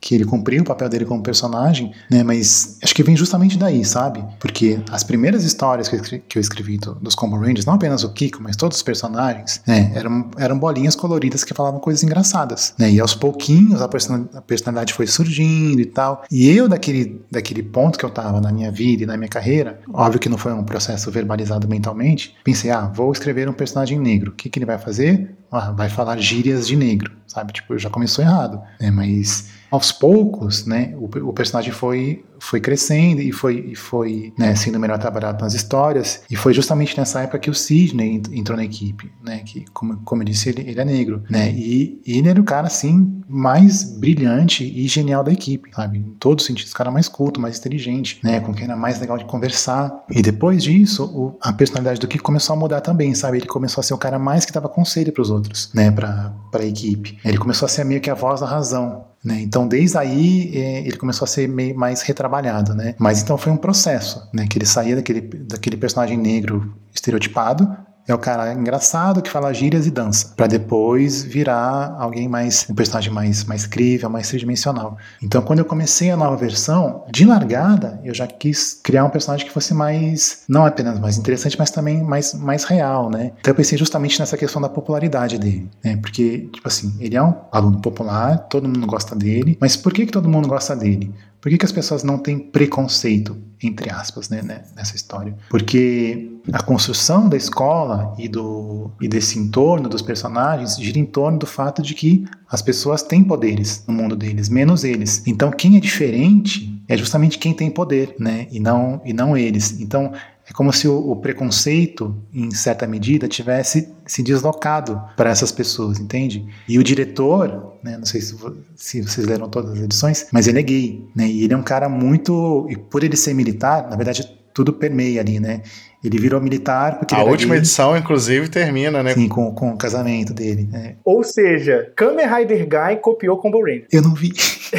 Speaker 5: que ele cumpriu o papel dele como personagem, né, mas acho que vem justamente daí, sabe? Porque as primeiras histórias que que eu escrevi do- dos Combo Rangers, não apenas o Kiko, mas todos os personagens, né, eram, eram bolinhas coloridas que falavam coisas engraçadas, né, e aos pouquinhos a, person- a personalidade foi surgindo e tal, e eu daquele, daquele ponto que eu tava na minha vida e na minha carreira, óbvio que não foi um processo verbalizado mentalmente, pensei, ah, vou escrever um personagem negro, o que, que ele vai fazer? Ah, vai falar gírias de negro, sabe? Tipo, já começou errado, né? Mas aos poucos, né, o, o personagem foi, foi crescendo e foi, e foi né, sendo melhor trabalhado nas histórias. E foi justamente nessa época que o Sidney ent- entrou na equipe, né? Que, como, como eu disse, ele, ele é negro, né? E, e ele era o cara, assim, mais brilhante e genial da equipe, sabe? Em todos os sentidos, o cara mais culto, mais inteligente, né? Com quem era mais legal de conversar. E depois disso, o- a personalidade do Kiko começou a mudar também, sabe? Ele começou a ser o cara mais que dava conselho para os outros, né? Pra, pra equipe. Ele começou a ser meio que a voz da razão, né? Então, desde aí, eh, ele começou a ser meio mais retrabalhado, né? Mas então foi um processo, né? Que ele saía daquele, daquele personagem negro estereotipado é o cara engraçado que fala gírias e dança, Pra depois virar alguém mais, um personagem mais, mais crível, mais tridimensional. Então, quando eu comecei a nova versão, de largada, eu já quis criar um personagem que fosse mais, não apenas mais interessante, mas também mais, mais real, né? Então, eu pensei justamente nessa questão da popularidade dele, né? Porque, tipo assim, ele é um aluno popular, todo mundo gosta dele, mas por que, que todo mundo gosta dele? Por que, que as pessoas não têm preconceito, entre aspas, né, né, nessa história? Porque a construção da escola e, do, e desse entorno dos personagens gira em torno do fato de que as pessoas têm poderes no mundo deles, menos eles. Então, quem é diferente é justamente quem tem poder, né? E não, e não eles. Então, é como se o, o preconceito, em certa medida, tivesse se deslocado para essas pessoas, entende? E o diretor, né, não sei se, se vocês leram todas as edições, mas ele é gay, né? E ele é um cara muito. E por ele ser militar, na verdade, tudo permeia ali, né? Ele virou militar porque
Speaker 1: A última
Speaker 5: gay,
Speaker 1: edição, inclusive, termina, né?
Speaker 5: sim, com, com o casamento dele. né?
Speaker 6: Ou seja, Kamen Rider Guy copiou Combo Ranger.
Speaker 5: Eu não vi.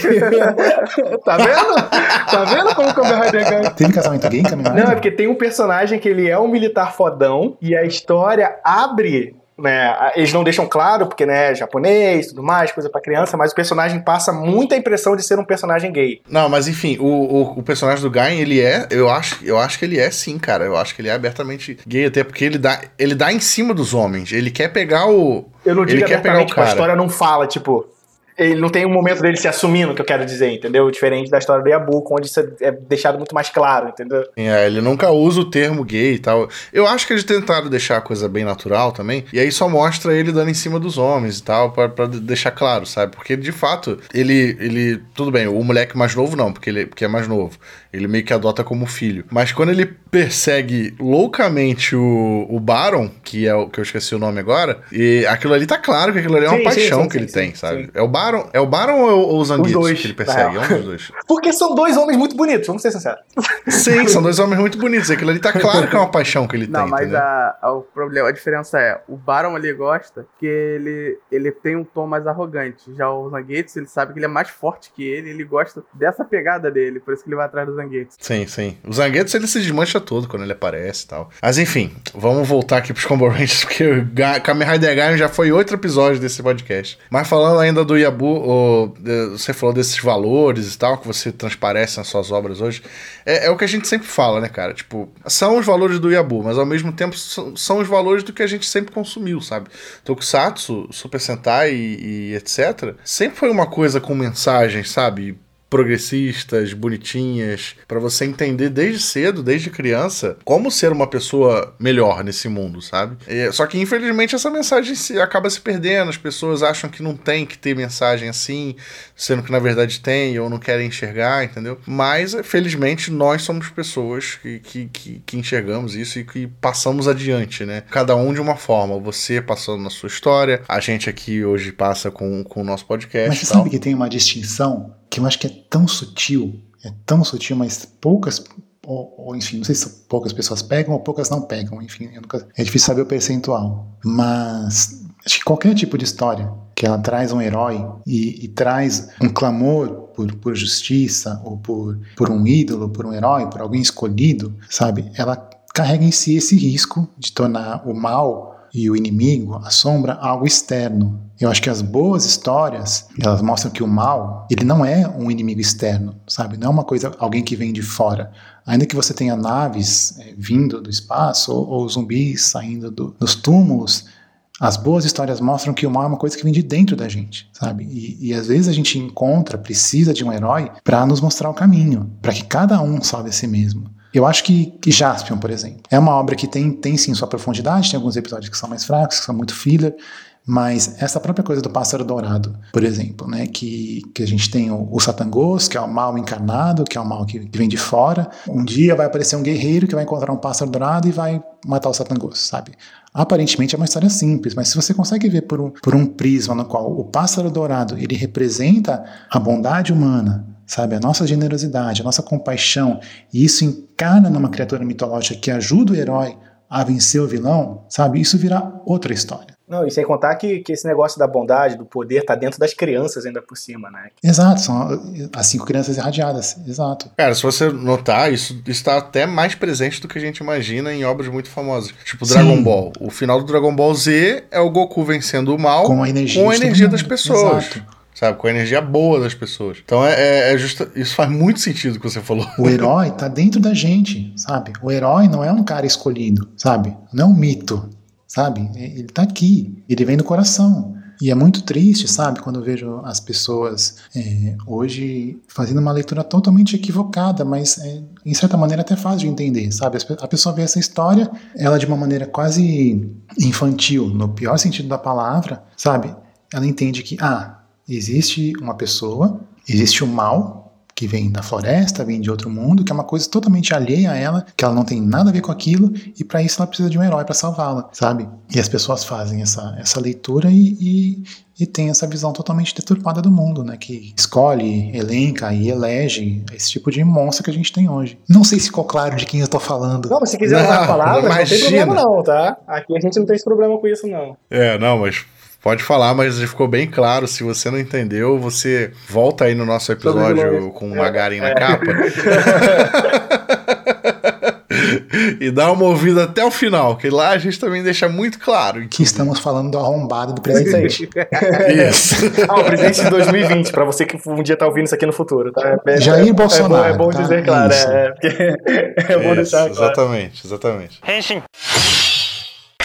Speaker 6: tá vendo? Tá vendo como o Kamen Rider Guy
Speaker 5: Teve casamento gay em Kamen Rider?
Speaker 6: Não, é porque tem um personagem que ele é um militar fodão e a história abre. Né, eles não deixam claro, porque né, é japonês tudo mais, coisa pra criança, mas o personagem passa muita impressão de ser um personagem gay.
Speaker 1: Não, mas enfim, o, o, o personagem do Gain, ele é. Eu acho, eu acho que ele é sim, cara. Eu acho que ele é abertamente gay, até porque ele dá, ele dá em cima dos homens. Ele quer pegar o.
Speaker 6: Eu não
Speaker 1: Ele
Speaker 6: digo
Speaker 1: quer pegar o
Speaker 6: tipo, a
Speaker 1: cara.
Speaker 6: história não fala, tipo, ele não tem um momento dele se assumindo, que eu quero dizer, entendeu? Diferente da história do Yabuko, onde isso é deixado muito mais claro, entendeu?
Speaker 1: É, ele nunca usa o termo gay e tal. Eu acho que eles tentaram deixar a coisa bem natural também, e aí só mostra ele dando em cima dos homens e tal, pra deixar claro, sabe? Porque de fato, ele, ele. Tudo bem, o moleque mais novo não, porque ele porque é mais novo. Ele meio que adota como filho. Mas quando ele persegue loucamente o, o Baron, que é o que eu esqueci o nome agora, e aquilo ali tá claro que aquilo ali é uma
Speaker 6: Sim,
Speaker 1: paixão
Speaker 6: sim, sim,
Speaker 1: que ele
Speaker 6: sim,
Speaker 1: tem,
Speaker 6: sim,
Speaker 1: sabe?
Speaker 6: sim.
Speaker 1: É o Baron, é o Baron ou, ou o Zangief
Speaker 6: dois,
Speaker 1: que ele persegue?
Speaker 6: na
Speaker 1: É um dos dois.
Speaker 6: Porque são dois homens muito bonitos, vamos ser sinceros.
Speaker 1: Sim, são dois homens muito bonitos. Aquilo ali tá claro que é uma paixão que ele
Speaker 4: Não,
Speaker 1: tem,
Speaker 4: mas
Speaker 1: entendeu?
Speaker 4: a, a- o problema, a diferença é, o Baron ele gosta que ele, ele tem um tom mais arrogante. Já o Zangetsu, ele sabe que ele é mais forte que ele, ele gosta dessa pegada dele, por isso que ele vai atrás do Zangetsu.
Speaker 1: Sim, sim. O Zangetsu ele se desmancha todo quando ele aparece e tal. Mas enfim, vamos voltar aqui pros Combo Rangers, porque o Ga- Kamen Rider Gaio já foi outro episódio desse podcast. Mas falando ainda do Yabu, o- você falou desses valores e tal, que você transparece nas suas obras hoje. É, é o que a gente sempre fala, né, cara? Tipo, são os valores do Yabu, mas ao mesmo tempo são, são os valores do que a gente sempre consumiu, sabe? Tokusatsu, Super Sentai e, e etc. Sempre foi uma coisa com mensagens, sabe? Progressistas, bonitinhas, pra você entender desde cedo, desde criança, como ser uma pessoa melhor nesse mundo, sabe? É, só que infelizmente essa mensagem se, acaba se perdendo, as pessoas acham que não tem que ter mensagem assim, sendo que na verdade tem ou não querem enxergar, entendeu? Mas felizmente nós somos pessoas que, que, que, que enxergamos isso e que passamos adiante, né? Cada um de uma forma, você passando na sua história, a gente aqui hoje passa com, com o nosso podcast.
Speaker 5: Mas você
Speaker 1: e
Speaker 5: sabe que tem uma distinção que eu acho que é tão sutil, é tão sutil, mas poucas, ou, ou, enfim, não sei se poucas pessoas pegam ou poucas não pegam, enfim, nunca- é difícil saber o percentual. Mas acho que qualquer tipo de história que ela traz um herói e, e traz um clamor por, por justiça ou por, por um ídolo, por um herói, por alguém escolhido, sabe? Ela carrega em si esse risco de tornar o mal e o inimigo, a sombra, algo externo. Eu acho que as boas histórias, elas mostram que o mal, ele não é um inimigo externo, sabe? Não é uma coisa, alguém que vem de fora. Ainda que você tenha naves eh, vindo do espaço ou, ou zumbis saindo do- dos túmulos, as boas histórias mostram que o mal é uma coisa que vem de dentro da gente, sabe? E, e às vezes a gente encontra, precisa de um herói para nos mostrar o caminho, para que cada um salve a si mesmo. Eu acho que, Jaspion, por exemplo, é uma obra que tem, tem sim sua profundidade, tem alguns episódios que são mais fracos, que são muito filler, mas essa própria coisa do pássaro dourado, por exemplo, né, que, que a gente tem o, o Satangos, que é o mal encarnado, que é o mal que, que vem de fora. Um dia vai aparecer um guerreiro que vai encontrar um pássaro dourado e vai matar o Satangos, sabe? Aparentemente é uma história simples, mas se você consegue ver por um, por um prisma no qual o pássaro dourado ele representa a bondade humana, sabe, a nossa generosidade, a nossa compaixão, e isso encarna numa criatura mitológica que ajuda o herói a vencer o vilão, sabe, isso virá outra história.
Speaker 6: Não, e sem contar que, que esse negócio da bondade, do poder, tá dentro das crianças ainda por cima, né?
Speaker 5: Exato, são as cinco crianças irradiadas, exato.
Speaker 1: Cara, se você notar, isso está até mais presente do que a gente imagina em obras muito famosas. Tipo
Speaker 5: Sim.
Speaker 1: Dragon Ball. O final do Dragon Ball Z é o Goku vencendo o mal
Speaker 5: Com a energia,
Speaker 1: com a energia das pessoas.
Speaker 5: Exato.
Speaker 1: Sabe? Com a energia boa das pessoas. Então é, é, é. Isso faz muito sentido que você falou.
Speaker 5: O herói tá dentro da gente, sabe? O herói não é um cara escolhido, sabe? Não é um mito, sabe? Ele tá aqui, ele vem do coração. E é muito triste, sabe, quando eu vejo as pessoas é, hoje fazendo uma leitura totalmente equivocada, mas é, em certa maneira até fácil de entender, sabe? A pessoa vê essa história, ela de uma maneira quase infantil, no pior sentido da palavra, sabe? Ela entende que, ah, existe uma pessoa, existe o mal, que vem da floresta, vem de outro mundo, que é uma coisa totalmente alheia a ela, que ela não tem nada a ver com aquilo, e para isso ela precisa de um herói para salvá-la, sabe? E as pessoas fazem essa, essa leitura e, e, e tem essa visão totalmente deturpada do mundo, né? Que escolhe, elenca e elege esse tipo de monstro que a gente tem hoje. Não sei se ficou claro de quem eu tô falando.
Speaker 6: Não, mas se quiser usar a palavra, não tem problema não, tá? Aqui a gente não tem esse problema com isso, não.
Speaker 1: É, não, mas pode falar, mas já ficou bem claro. Se você não entendeu, você volta aí no nosso episódio com uma Garen na capa. e dá uma ouvida até o final, que lá a gente também deixa muito claro.
Speaker 5: Que estamos falando do arrombado do
Speaker 6: É
Speaker 5: presidente.
Speaker 1: Isso.
Speaker 6: Ah, o presidente de 2020, pra você que um dia tá ouvindo isso aqui no futuro, tá? É,
Speaker 5: Jair
Speaker 6: é,
Speaker 5: Bolsonaro,
Speaker 6: É bom, é bom
Speaker 5: tá?
Speaker 6: dizer claro,
Speaker 5: Isso.
Speaker 6: é, é, é bom
Speaker 1: Isso,
Speaker 6: deixar claro.
Speaker 1: exatamente, exatamente.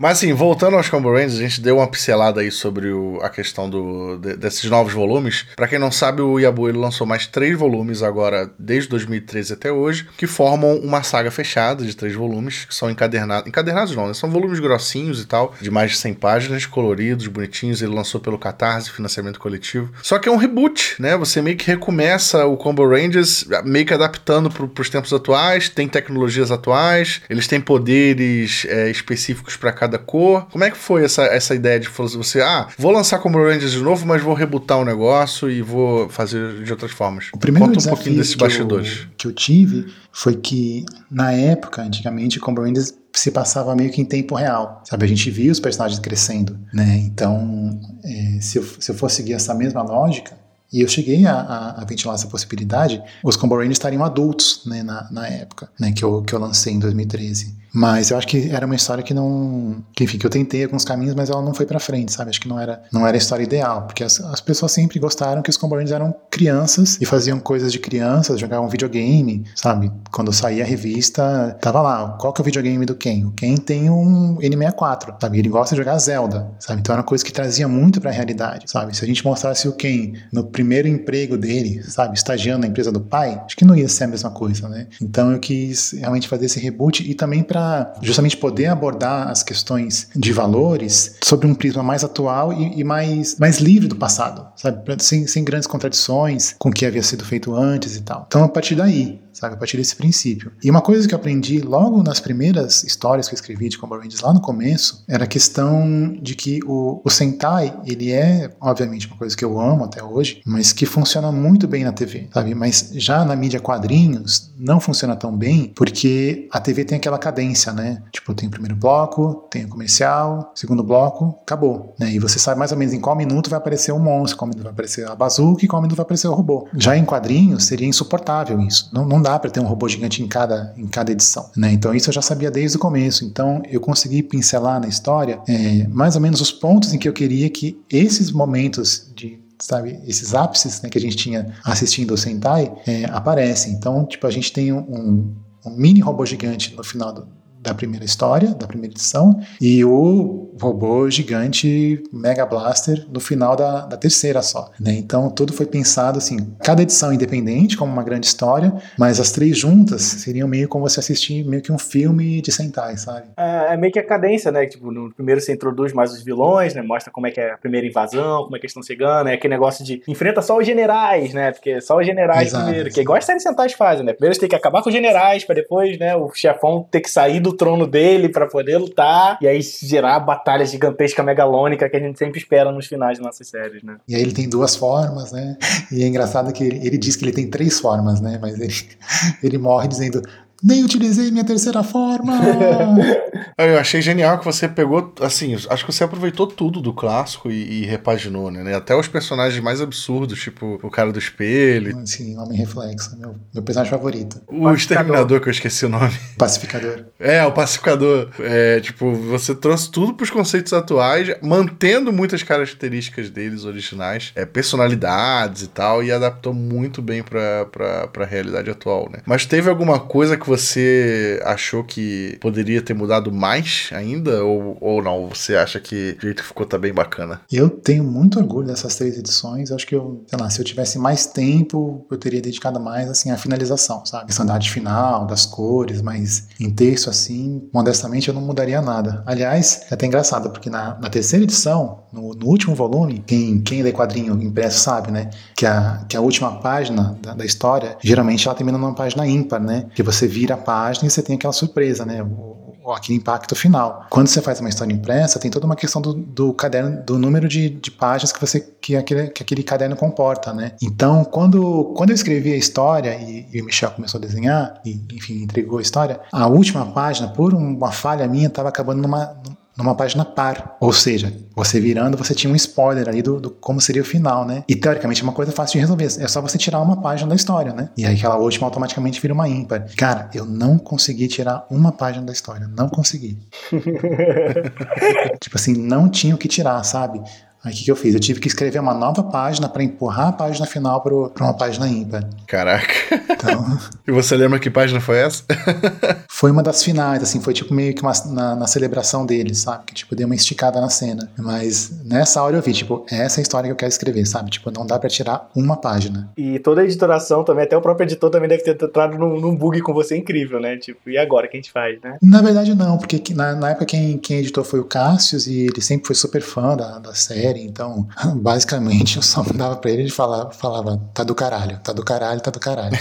Speaker 1: Mas assim, voltando aos Combo Rangers, a gente deu uma pincelada aí sobre o, a questão do, de, desses novos volumes. Pra quem não sabe, o Yabu ele lançou mais três volumes agora, desde 2013 até hoje, que formam uma saga fechada de três volumes, que são encadernados. Encadernados não, né? São volumes grossinhos e tal, de mais de 100 páginas, coloridos, bonitinhos. Ele lançou pelo Catarse, financiamento coletivo. Só que é um reboot, né? Você meio que recomeça o Combo Rangers, meio que adaptando pro, pros tempos atuais, tem tecnologias atuais, eles têm poderes é, específicos para cada cor. Como é que foi essa, essa ideia de você, ah, vou lançar Combo Rangers de novo, mas vou rebutar o negócio e vou fazer de outras formas?
Speaker 5: O primeiro
Speaker 1: Conta um pouquinho desses
Speaker 5: que
Speaker 1: bastidores.
Speaker 5: Eu, que eu tive foi que, na época, antigamente, Combo Rangers se passava meio que em tempo real, sabe? A gente via os personagens crescendo, né? Então, é, se, eu, se eu for seguir essa mesma lógica, e eu cheguei a, a, a, ventilar essa possibilidade, os Combo Rangers estariam adultos né, na, na época né, que, eu, que eu lancei em 2013. Mas eu acho que era uma história que não. Que, enfim, que eu tentei alguns caminhos, mas ela não foi pra frente, sabe? Acho que não era, não era a história ideal. Porque as, as pessoas sempre gostaram que os Combo Rangers eram crianças e faziam coisas de crianças, jogavam videogame, sabe? Quando saía a revista, tava lá, qual que é o videogame do Ken? O Ken tem um N64, sabe? Ele gosta de jogar Zelda, sabe? Então era uma coisa que trazia muito pra realidade, sabe? Se a gente mostrasse o Ken no primeiro emprego dele, sabe? Estagiando na empresa do pai, acho que não ia ser a mesma coisa, né? Então eu quis realmente fazer esse reboot e também pra justamente poder abordar as questões de valores sobre um prisma mais atual e, e mais, mais livre do passado, sabe? Sem, sem grandes contradições com o que havia sido feito antes e tal. Então, a partir daí, sabe? A partir desse princípio. E uma coisa que eu aprendi logo nas primeiras histórias que eu escrevi de Combo Rangers lá no começo era a questão de que o, o Sentai, ele é, obviamente, uma coisa que eu amo até hoje, mas que funciona muito bem na TV, sabe? Mas já na mídia quadrinhos não funciona tão bem porque a TV tem aquela cadência, né? Tipo, tem o primeiro bloco, tem o comercial, segundo bloco, acabou, né? E você sabe mais ou menos em qual minuto vai aparecer o monstro, qual minuto vai aparecer a bazuca e qual minuto vai aparecer o robô. Já em quadrinhos seria insuportável isso. Não, não dá dá para ter um robô gigante em cada, em cada edição. Né? Então isso eu já sabia desde o começo. Então eu consegui pincelar na história é, mais ou menos os pontos em que eu queria que esses momentos de sabe, esses ápices né, que a gente tinha assistindo o Sentai é, aparecem. Então, tipo, a gente tem um, um mini robô gigante no final do, da primeira história, da primeira edição, e o robô gigante Mega Blaster no final da, da terceira só. Né? Então tudo foi pensado assim, cada edição independente, como uma grande história, mas as três juntas seriam meio como você assistir meio que um filme de Sentai, sabe?
Speaker 6: É, é meio que a cadência, né? Tipo, no primeiro você introduz mais os vilões, né? Mostra como é que é a primeira invasão, como é que eles estão chegando, é aquele negócio de enfrenta só os generais, né? Porque só os generais
Speaker 5: Exato,
Speaker 6: primeiro, que é igual as séries Sentais fazem, né? Primeiro você tem que acabar com os generais, pra depois, né, o chefão ter que sair do trono dele pra poder lutar, e aí gerar a batalha gigantesca megalônica que a gente sempre espera nos finais das nossas séries, né?
Speaker 5: E aí ele tem duas formas, né? E é engraçado que ele, ele diz que ele tem três formas, né? Mas ele, ele morre dizendo. Nem utilizei minha terceira forma!
Speaker 1: Eu achei genial que você pegou, assim, acho que você aproveitou tudo do clássico e, e repaginou, né? Até os personagens mais absurdos, tipo o cara do espelho,
Speaker 5: Sim, Homem Reflexo, meu, meu personagem favorito.
Speaker 1: o exterminador, que eu esqueci o nome.
Speaker 5: Pacificador.
Speaker 1: É, o pacificador. É, tipo, você trouxe tudo pros conceitos atuais, mantendo muitas características deles originais, é, personalidades e tal, e adaptou muito bem pra, pra, pra realidade atual, né? Mas teve alguma coisa que você achou que poderia ter mudado mais ainda? Ou, ou não? Você acha que o jeito que ficou tá bem bacana?
Speaker 5: Eu tenho muito orgulho dessas três edições. Acho que eu, sei lá, se eu tivesse mais tempo, eu teria dedicado mais assim à finalização, sabe? A questão da arte final, das cores, mas em texto assim, modestamente eu não mudaria nada. Aliás, é até engraçado, porque na, na terceira edição, no, no último volume, quem, quem lê quadrinho impresso sabe, né? Que a, que a última página da, da história, geralmente ela termina numa página ímpar, né? Que você vira a página e você tem aquela surpresa, né? O, aquele impacto final. Quando você faz uma história impressa, tem toda uma questão do, do caderno, do número de, de páginas que você que aquele, que aquele caderno comporta, né? Então, quando, quando eu escrevi a história e, e o Michel começou a desenhar e, enfim, entregou a história, a última página, por uma falha minha, estava acabando numa numa página par, ou seja, você virando, você tinha um spoiler ali do, do como seria o final, né? E teoricamente é uma coisa fácil de resolver, é só você tirar uma página da história, né? E aí aquela última automaticamente vira uma ímpar. Cara, eu não consegui tirar uma página da história, não consegui. tipo assim, não tinha o que tirar, sabe? Aí o que, que eu fiz? Eu tive que escrever uma nova página para empurrar a página final para uma página ímpar.
Speaker 1: Caraca.
Speaker 5: Então,
Speaker 1: E você lembra que página foi essa?
Speaker 5: foi uma das finais, assim, foi tipo meio que uma, na, na celebração dele, sabe? Que tipo, deu uma esticada na cena. Mas nessa hora eu vi, tipo, essa é a história que eu quero escrever, sabe? Tipo, não dá para tirar uma página.
Speaker 6: E toda a editoração também, até o próprio editor também deve ter entrado num, num bug com você incrível, né? Tipo, e agora, o que a gente faz, né?
Speaker 5: Na verdade, não, porque que- na, na época quem, quem editou foi o Cassius e ele sempre foi super fã da, da série, então basicamente eu só mandava pra ele e falava, falava: tá do caralho, tá do caralho, tá do caralho.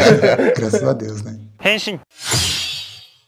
Speaker 5: Graças a Deus, né?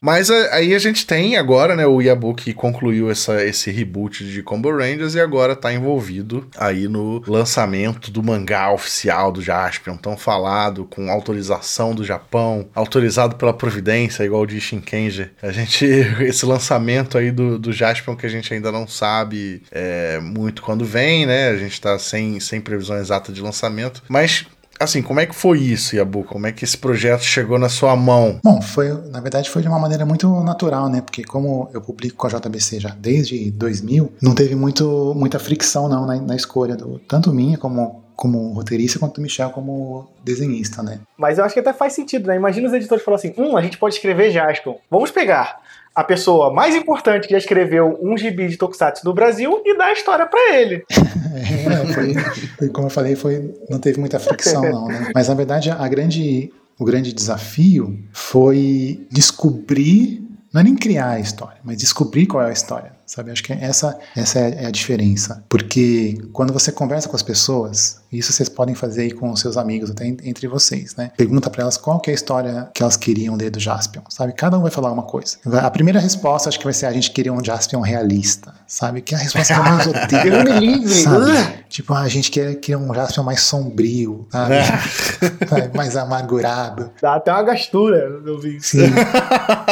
Speaker 1: Mas aí a gente tem agora, né, o Yabu que concluiu essa, esse reboot de Combo Rangers e agora tá envolvido aí no lançamento do mangá oficial do Jaspion, tão falado, com autorização do Japão, autorizado pela Providência, igual de Shinkenger. A gente, esse lançamento aí do, do Jaspion que a gente ainda não sabe é, muito quando vem, né, a gente tá sem, sem previsão exata de lançamento, mas... Assim, como é que foi isso, Yabu? Como é que esse projeto chegou na sua mão?
Speaker 5: Bom, foi, na verdade foi de uma maneira muito natural, né? Porque como eu publico com a JBC já desde 2000, não teve muito, muita fricção não na, na escolha, do, tanto minha como, como roteirista, quanto do Michel como desenhista, né?
Speaker 6: Mas eu acho que até faz sentido, né? Imagina os editores falando assim: hum, a gente pode escrever Jaspion. Vamos pegar a pessoa mais importante que já escreveu um gibi de Tokusatsu no Brasil e dar a história pra ele.
Speaker 5: É, foi, foi como eu falei, foi, não teve muita fricção não, né? Mas na verdade a grande, o grande desafio foi descobrir, não é nem criar a história, mas descobrir qual é a história, sabe? Acho que essa, essa é a diferença, porque quando você conversa com as pessoas, isso vocês podem fazer aí com os seus amigos, até en- entre vocês, né? Pergunta pra elas qual é a história que elas queriam ler do Jaspion, sabe? Cada um vai falar uma coisa. A primeira resposta acho que vai ser a gente queria um Jaspion realista, sabe? Que é a resposta que eu mais odeio.
Speaker 6: Me livre.
Speaker 5: Sabe? Tipo, ah, a gente quer, quer um Jaspion mais sombrio, sabe? Sabe? mais amargurado.
Speaker 6: Dá até uma gastura eu vi.
Speaker 5: Sim.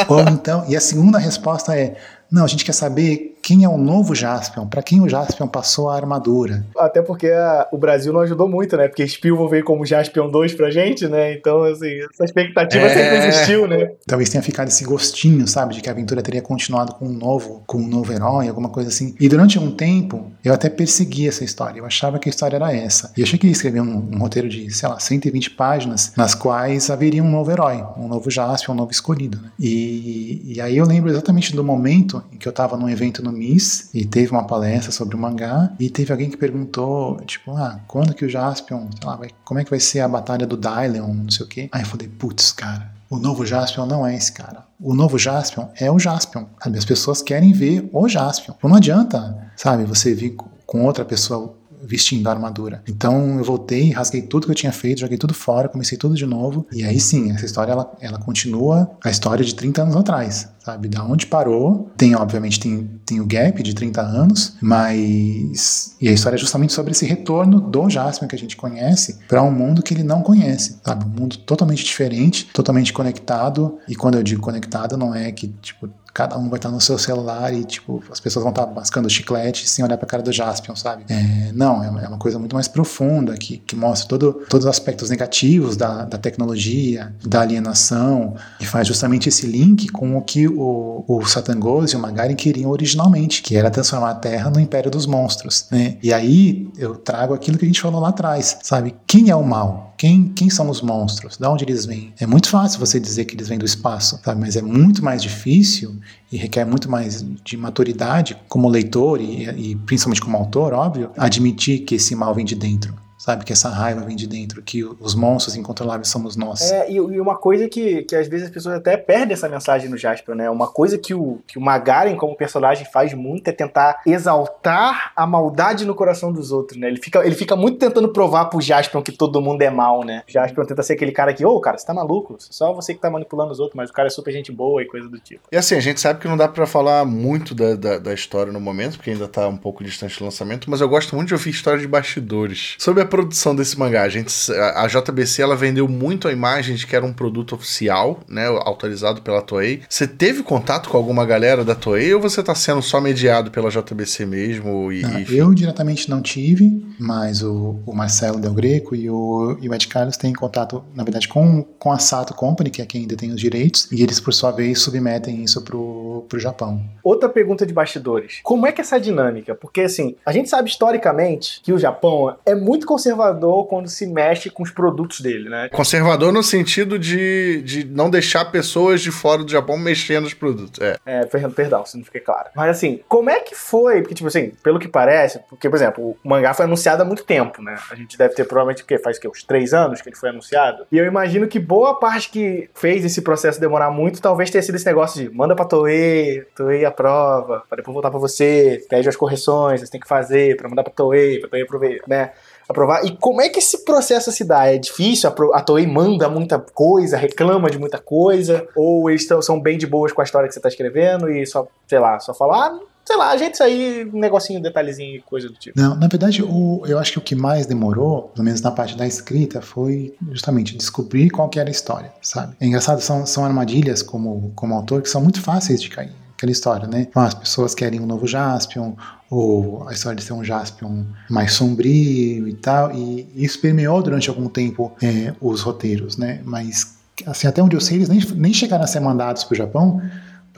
Speaker 5: Ou então, e a segunda resposta é: não, a gente quer saber quem é o novo Jaspion, para quem o Jaspion passou a armadura.
Speaker 6: Até porque a- o Brasil não ajudou muito, né? Porque Spielman veio como Jaspion 2 pra gente, né? Então, assim, essa expectativa
Speaker 1: É.
Speaker 6: sempre existiu, né?
Speaker 5: Talvez tenha ficado esse gostinho, sabe, de que a aventura teria continuado com um novo, com um novo herói, alguma coisa assim. E durante um tempo, eu até persegui essa história. Eu achava que a história era essa. E eu achei que ia escrever um, um roteiro de, sei lá, 120 páginas, nas quais haveria um novo herói, um novo Jaspion, um novo escolhido. Né? E, e aí eu lembro exatamente do momento em que eu tava num evento no MIS e teve uma palestra sobre o mangá e teve alguém que perguntou, tipo, ah, quando que o Jaspion, sei lá, vai, como é que vai ser a batalha do Dylion, não sei o quê. Aí eu falei, putz, cara, o novo Jaspion não é esse cara. O novo Jaspion é o Jaspion. Sabe? As pessoas querem ver o Jaspion. Não adianta, sabe, você vir co- com outra pessoa vestindo a armadura. Então eu voltei, rasguei tudo que eu tinha feito, joguei tudo fora, comecei tudo de novo. E aí sim, essa história ela, ela continua a história de 30 anos atrás, sabe? Da onde parou. Tem, obviamente, tem, tem o gap de 30 anos, mas. E a história é justamente sobre esse retorno do Jaspion que a gente conhece para um mundo que ele não conhece, sabe? Um mundo totalmente diferente, totalmente conectado. E quando eu digo conectado, não é que, tipo, cada um vai estar no seu celular e, tipo, as pessoas vão estar mascando chiclete sem olhar pra cara do Jaspion, sabe? É, não, é é uma coisa muito mais profunda que, que mostra todo, todos os aspectos negativos da, da tecnologia, da alienação, e faz justamente esse link com o que o, o Satangos e o Magaren queriam originalmente, que era transformar a Terra no Império dos Monstros, né? E aí eu trago aquilo que a gente falou lá atrás, sabe? Quem é o mal? Quem, quem são os monstros? Da onde eles vêm? É muito fácil você dizer que eles vêm do espaço, sabe? Mas é muito mais difícil e requer muito mais de maturidade como leitor e, e principalmente como autor, óbvio, admitir que esse mal vem de dentro. Sabe, que essa raiva vem de dentro, que os monstros incontroláveis somos nós.
Speaker 6: É, e, e uma coisa que, que às vezes as pessoas até perdem essa mensagem no Jasper, né? Uma coisa que o, que o Magaren, como personagem, faz muito é tentar exaltar a maldade no coração dos outros, né? Ele fica, ele fica muito tentando provar pro Jasper que todo mundo é mal, né? O Jasper tenta ser aquele cara que, ô, cara, você tá maluco? Só você que tá manipulando os outros, mas o cara é super gente boa e coisa do tipo.
Speaker 1: E assim, a gente sabe que não dá pra falar muito da, da, da história no momento, porque ainda tá um pouco distante do lançamento, mas eu gosto muito de ouvir história de bastidores. Sobre a produção desse mangá? A, gente, a, JBC ela vendeu muito a imagem de que era um produto oficial, né? Autorizado pela Toei. Você teve contato com alguma galera da Toei ou você tá sendo só mediado pela JBC mesmo? E,
Speaker 5: Não,
Speaker 1: e-
Speaker 5: eu diretamente não tive, mas o, o Marcelo Del Greco e o, e o Ed Carlos têm contato, na verdade, com, com a Sato Company, que é quem detém os direitos, e eles, por sua vez, submetem isso pro, pro Japão.
Speaker 6: Outra pergunta de bastidores. Como é que é essa dinâmica? Porque, assim, a gente sabe historicamente que o Japão é muito conservador quando se mexe com os produtos dele, né?
Speaker 1: Conservador no sentido de, de não deixar pessoas de fora do Japão mexendo nos produtos. É.
Speaker 6: É, Fernando, perdão, se não fiquei claro. Mas, assim, como é que foi? Porque, tipo assim, pelo que parece, porque, por exemplo, o mangá foi anunciado há muito tempo, né? A gente deve ter provavelmente, o quê? Faz o quê? Uns três anos que ele foi anunciado? E eu imagino que boa parte que fez esse processo demorar muito, talvez tenha sido esse negócio de manda pra Toei, Toei aprova, pra depois voltar pra você, pede as correções, você tem que fazer pra mandar pra Toei, pra Toei aprovar, né? Aprovar. E como é que esse processo se dá? É difícil? A A Toei manda muita coisa, reclama de muita coisa? Ou eles tão- são bem de boas com a história que você tá escrevendo e só, sei lá, só falar, ah, sei lá, ajeita isso aí, um negocinho, detalhezinho e coisa do tipo.
Speaker 5: Não, na verdade, o, eu acho que o que mais demorou, pelo menos na parte da escrita, foi justamente descobrir qual que era a história, sabe? É engraçado, são, são armadilhas como, como autor que são muito fáceis de cair. Aquela história, né? Ah, as pessoas querem um novo Jaspion, ou a história de ser um Jaspion mais sombrio e tal, e isso permeou durante algum tempo é, os roteiros, né? Mas, assim, até onde eu sei, eles nem, nem chegaram a ser mandados pro Japão,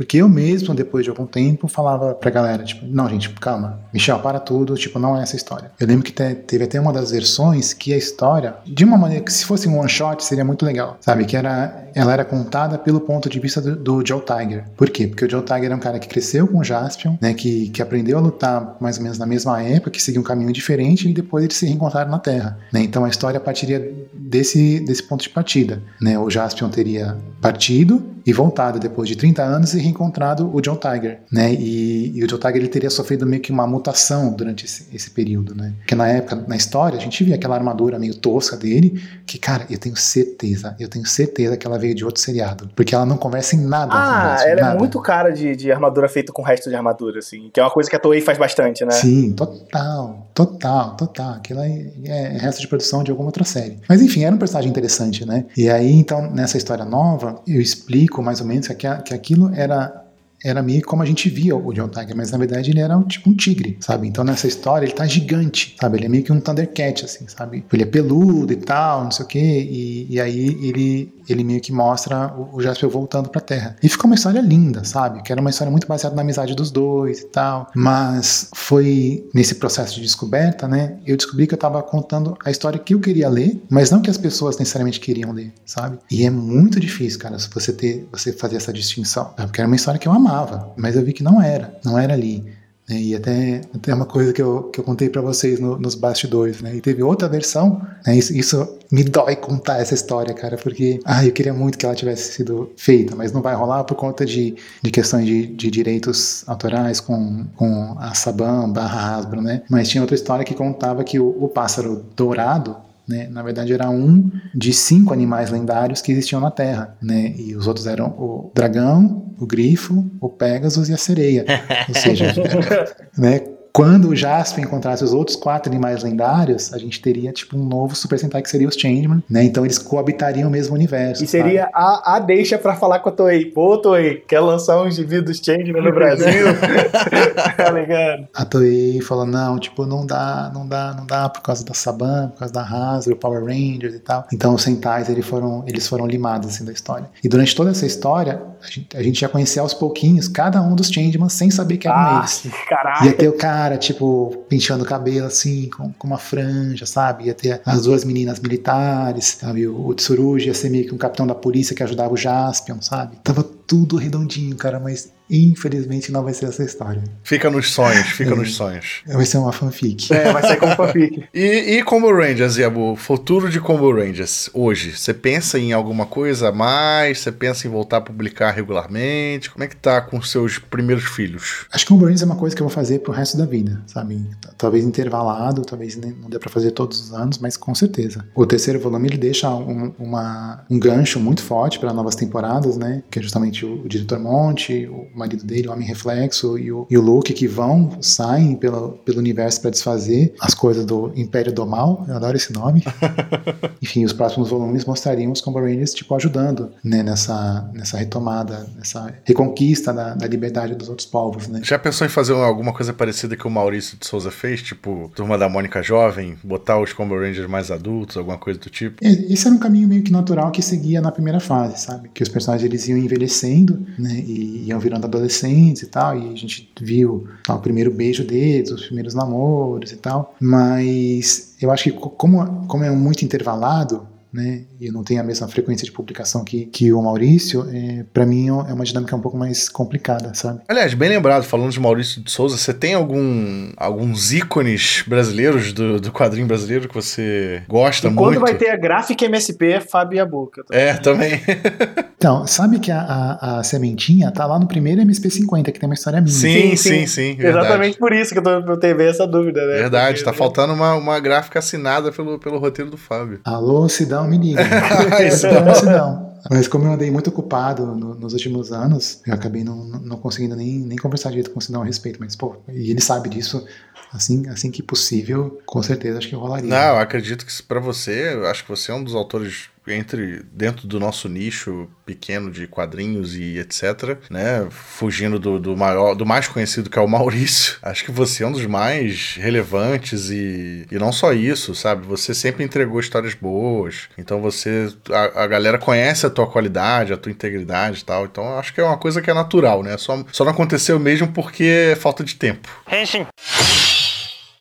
Speaker 5: porque eu mesmo, depois de algum tempo, falava pra galera, tipo, não, gente, calma, Michel, para tudo, tipo, não é essa história. Eu lembro que te- teve até uma das versões que a história, de uma maneira que se fosse um one shot, seria muito legal, sabe? Que era, ela era contada pelo ponto de vista do, do Joe Tiger. Por quê? Porque o Joe Tiger é um cara que cresceu com o Jaspion, né, que, que aprendeu a lutar mais ou menos na mesma época, que seguiu um caminho diferente e depois eles se reencontraram na Terra, né? Então a história partiria desse, desse ponto de partida, né? O Jaspion teria partido e voltado depois de 30 anos e reencontrado o John Tiger, né? E, e o John Tiger ele teria sofrido meio que uma mutação durante esse, esse período, né? Porque na época, na história, a gente via aquela armadura meio tosca dele, que, cara, eu tenho certeza, eu tenho certeza que ela veio de outro seriado, porque ela não conversa em nada.
Speaker 6: Ah,
Speaker 5: Jaspion,
Speaker 6: ela
Speaker 5: nada.
Speaker 6: é muito cara de, de armadura feita com resto de armadura, assim, que é uma coisa que a Toei faz bastante, né?
Speaker 5: Sim, total, total, total. Aquilo aí é resto de produção de alguma outra série. Mas enfim, era um personagem interessante, né? E aí, então, nessa história nova, eu explico mais ou menos que, que aquilo era. Era meio como a gente via o John Tiger, mas na verdade ele era um, tipo um tigre, sabe? Então nessa história ele tá gigante, sabe? Ele é meio que um Thundercat, assim, sabe? Ele é peludo e tal, não sei o quê, e, e aí ele, ele meio que mostra o, o Jasper voltando pra Terra. E ficou uma história linda, sabe? Que era uma história muito baseada na amizade dos dois e tal. Mas foi nesse processo de descoberta, né? Eu descobri que eu tava contando a história que eu queria ler, mas não que as pessoas necessariamente queriam ler, sabe? E é muito difícil, cara, você ter, você fazer essa distinção. né? Porque era uma história que eu amava, mas eu vi que não era, não era ali. né? E até, até uma coisa que eu, que eu contei pra vocês no- nos bastidores, né? E teve outra versão, né? Isso, isso me dói contar essa história, cara, porque ah, eu queria muito que ela tivesse sido feita, mas não vai rolar por conta de, de questões de, de direitos autorais com, com a Saban barra Hasbro, né? Mas tinha outra história que contava que o, o pássaro dourado, né, na verdade era um de cinco animais lendários que existiam na Terra, né? E os outros eram o dragão, o grifo, o Pegasus e a sereia. Ou seja, né? Quando o Jasper encontrasse os outros quatro animais lendários, a gente teria tipo um novo Super Sentai que seria os Changeman, né? Então eles coabitariam o mesmo universo.
Speaker 6: E seria a, a deixa pra falar com a Toei. Pô, Toei, quer lançar uns indivíduos Changeman no Brasil? tá ligado?
Speaker 5: a Toei falou, não, tipo, não dá, não dá, não dá por causa da Saban, por causa da Hasbro, Power Rangers e tal. Então os Sentais, eles foram, eles foram limados, assim, da história. E durante toda essa história, a gente, a gente já conhecia aos pouquinhos cada um dos Changeman sem saber que eram
Speaker 6: Ah,
Speaker 5: eles.
Speaker 6: caralho.
Speaker 5: Ia ter o cara, tipo, penteando o cabelo assim, com, com uma franja, sabe? Ia ter as duas meninas militares, sabe? O, o Tsurugi ia ser meio que um capitão da polícia que ajudava o Jaspion, sabe? Tava tudo redondinho, cara, mas infelizmente não vai ser essa história.
Speaker 1: Fica nos sonhos, fica nos sonhos.
Speaker 5: Vai ser uma fanfic.
Speaker 6: É, vai sair como fanfic.
Speaker 1: E, e Combo Rangers, Yabu? Futuro de Combo Rangers hoje? Você pensa em alguma coisa a mais? Você pensa em voltar a publicar regularmente? Como é que tá com seus primeiros filhos?
Speaker 5: Acho que o Burns é uma coisa que eu vou fazer pro resto da vida, sabe? Talvez intervalado, talvez não dê pra fazer todos os anos, mas com certeza. O terceiro volume ele deixa um, uma- um gancho muito forte para novas temporadas, né? Que é justamente o, o diretor Monte, o marido dele, o Homem Reflexo, e o, e o Luke, que vão, saem pelo, pelo universo para desfazer as coisas do Império do Mal. Eu adoro esse nome. Enfim, os próximos volumes mostrariam os Combo Rangers, tipo, ajudando, né, nessa, nessa retomada, nessa reconquista da, da liberdade dos outros povos, né.
Speaker 1: Já pensou em fazer alguma coisa parecida que o Maurício de Souza fez? Tipo, Turma da Mônica Jovem, botar os Combo Rangers mais adultos, alguma coisa do tipo?
Speaker 5: Esse era um caminho meio que natural que seguia na primeira fase, sabe? Que os personagens eles iam envelhecendo, né? E iam virando adolescentes e tal. E a gente viu tá, o primeiro beijo deles, os primeiros namoros e tal. Mas eu acho que co- como, como é muito intervalado, né? E eu não tenho a mesma frequência de publicação que, que o Maurício, é, para mim é uma dinâmica um pouco mais complicada, sabe?
Speaker 1: Aliás, bem lembrado, falando de Maurício de Souza, você tem algum, alguns ícones brasileiros do, do quadrinho brasileiro que você gosta
Speaker 6: E quando
Speaker 1: muito?
Speaker 6: vai ter a gráfica MSP, Fábio Yabuca.
Speaker 1: É, também.
Speaker 5: Então, sabe que a, a, a sementinha tá lá no primeiro MP50, que tem uma história minha.
Speaker 1: Sim, sim,
Speaker 6: sim.
Speaker 1: sim.
Speaker 6: Exatamente por isso que eu, tô, eu teve essa dúvida, né?
Speaker 1: Verdade,
Speaker 6: Porque-
Speaker 1: tá faltando uma, uma gráfica assinada pelo, pelo roteiro do Fábio.
Speaker 5: Alô, Sidão, me liga.
Speaker 1: Isso.
Speaker 5: Sidão, Sidão. Mas como eu andei muito ocupado no- nos últimos anos, eu acabei não, não conseguindo nem, nem conversar direito com o Sidão a respeito. Mas, pô, e ele sabe disso, assim, assim que possível, com certeza acho que rolaria.
Speaker 1: Não, acredito que pra você, acho que você é um dos autores entre dentro do nosso nicho pequeno de quadrinhos e etc, né, fugindo do, do maior, do mais conhecido que é o Maurício. Acho que você é um dos mais relevantes e, e não só isso, sabe? Você sempre entregou histórias boas. Então você a, a galera conhece a tua qualidade, a tua integridade e tal. Então eu acho que é uma coisa que é natural, né? Só, só não aconteceu mesmo porque é falta de tempo.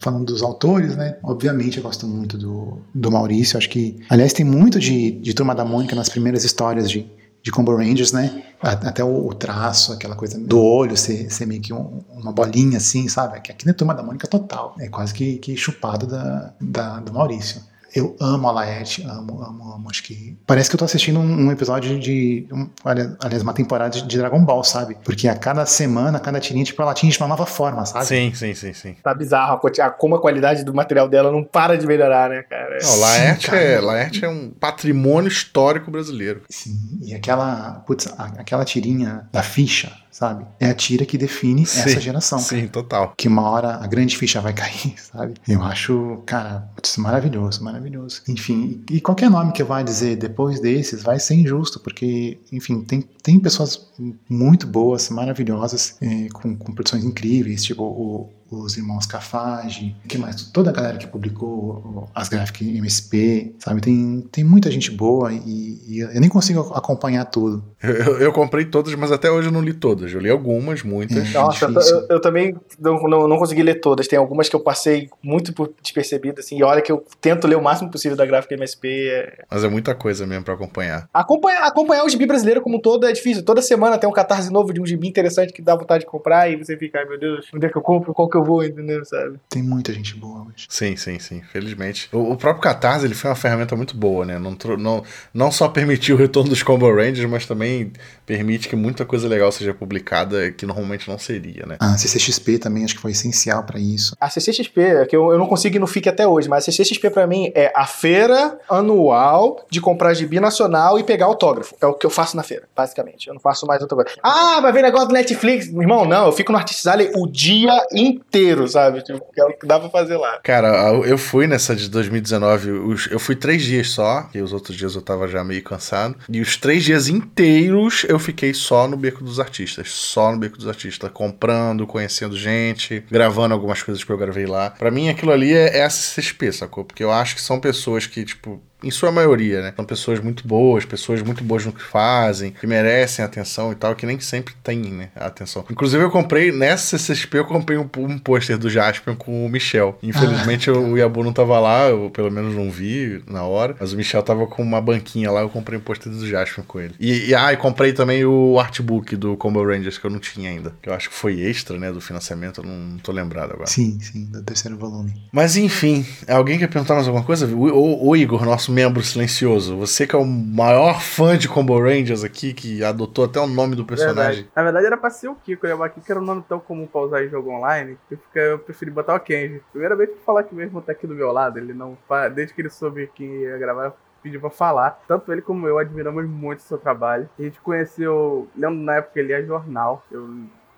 Speaker 5: Falando dos autores, né? Obviamente eu gosto muito do, do Maurício. Acho que, aliás, tem muito de, de Turma da Mônica nas primeiras histórias de, de Combo Rangers, né? A- Até o, o traço, aquela coisa do olho ser, ser meio que um- uma bolinha assim, sabe? Aqui na Turma da Mônica total. É quase que, que chupado da, da, do Maurício. Eu amo a Laerte, amo, amo, amo. Acho que. Parece que eu tô assistindo um, um episódio de. Um, aliás, uma temporada de, Dragon Ball, sabe? Porque a cada semana, a cada tirinha, tipo, ela atinge uma nova forma, sabe?
Speaker 1: Sim, sim, sim, sim.
Speaker 6: Tá bizarro a como a qualidade do material dela não para de melhorar, né, cara?
Speaker 1: Não, Laerte,
Speaker 5: Sim, cara.
Speaker 1: é, Laerte é um patrimônio histórico brasileiro.
Speaker 5: Sim, e aquela, putz, a- aquela tirinha da ficha, sabe? É a tira que define
Speaker 1: Sim,
Speaker 5: essa geração.
Speaker 1: Sim, total.
Speaker 5: Que uma hora a grande ficha vai cair, sabe? Eu acho, cara, putz, maravilhoso, maravilhoso. Enfim, e qualquer nome que eu vá dizer depois desses vai ser injusto, porque, enfim, tem, tem pessoas muito boas, maravilhosas, eh, com, com produções incríveis, tipo o, os irmãos Cafage, que mais? Toda a galera que publicou as gráficas MSP, sabe? Tem, tem muita gente boa e, e eu nem consigo acompanhar tudo.
Speaker 1: Eu, eu- comprei todas, mas até hoje eu não li todas. Eu li algumas, muitas.
Speaker 5: É.
Speaker 6: Nossa, eu, eu- também não, não, não consegui ler todas. Tem algumas que eu passei muito por despercebido, assim. E olha que eu tento ler o máximo possível da gráfica MSP. é-
Speaker 1: Mas é muita coisa mesmo pra acompanhar.
Speaker 6: Acompanhar, acompanhar o gibi brasileiro como um todo é difícil. Toda semana tem um catarse novo de um gibi interessante que dá vontade de comprar e você fica, ai meu Deus, onde é que eu compro, qual que eu vou, entendeu, sabe?
Speaker 5: Tem muita gente boa hoje.
Speaker 1: Sim, sim, sim. Felizmente. O, o próprio Catarse ele foi uma ferramenta muito boa, né? Não, não, não só permitiu o retorno dos Combo Rangers, mas também também permite que muita coisa legal seja publicada que normalmente não seria, né?
Speaker 5: A CCXP também acho que foi essencial pra isso.
Speaker 6: A CCXP, é que eu, eu não consigo ir no FIC até hoje, mas a CCXP pra mim é a feira anual de comprar gibi nacional e pegar autógrafo. É o que eu faço na feira, basicamente. Eu não faço mais outra coisa. Ah, vai ver negócio do Netflix. Irmão, não, eu fico no Artist Alley o dia inteiro, sabe? Tipo, que é o que dá pra fazer lá.
Speaker 1: Cara, eu fui nessa de 2019, os- eu fui três dias só, e os outros dias eu tava já meio cansado. E os três dias inteiros eu fiquei só no Beco dos Artistas. Só no Beco dos Artistas, comprando, conhecendo gente, gravando algumas coisas que eu gravei lá. Pra mim, aquilo ali é, é CCXP, sacou? Porque eu acho que são pessoas que, tipo, em sua maioria, né? São pessoas muito boas, pessoas muito boas no que fazem, que merecem atenção e tal, que nem sempre tem, né? A atenção. Inclusive, eu comprei, nessa CCXP, eu comprei um, um pôster do Jaspion com o Michel. Infelizmente, o Yabu não tava lá, eu pelo menos não vi na hora, mas o Michel tava com uma banquinha lá, eu comprei um pôster do Jaspion com ele. E, e, ah, e comprei também o artbook do Combo Rangers, que eu não tinha ainda. Que eu acho que foi extra, né, do financiamento, eu não, não tô lembrado agora.
Speaker 5: Sim, sim, do terceiro volume.
Speaker 1: Mas enfim, alguém quer perguntar mais alguma coisa? O, o- o Igor, nosso membro silencioso, você que é o maior fã de Combo Rangers aqui, que adotou até o nome do personagem.
Speaker 4: Verdade. Na verdade era pra ser o Kiko, né? Mas Kiko era um nome tão comum pra usar em jogo online que eu preferi botar o Kenji. Primeira vez que falar que mesmo tá aqui do meu lado, ele não. Desde que ele soube que ia gravar, pediu pra falar. Tanto ele como eu admiramos muito o seu trabalho. A gente conheceu, lembro na época que ele ia jornal. Eu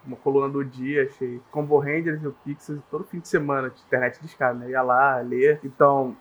Speaker 4: uma coluna do dia, achei Combo Rangers e o Pixels todo fim de semana, de internet de escada, né? Ia lá, ler. Então,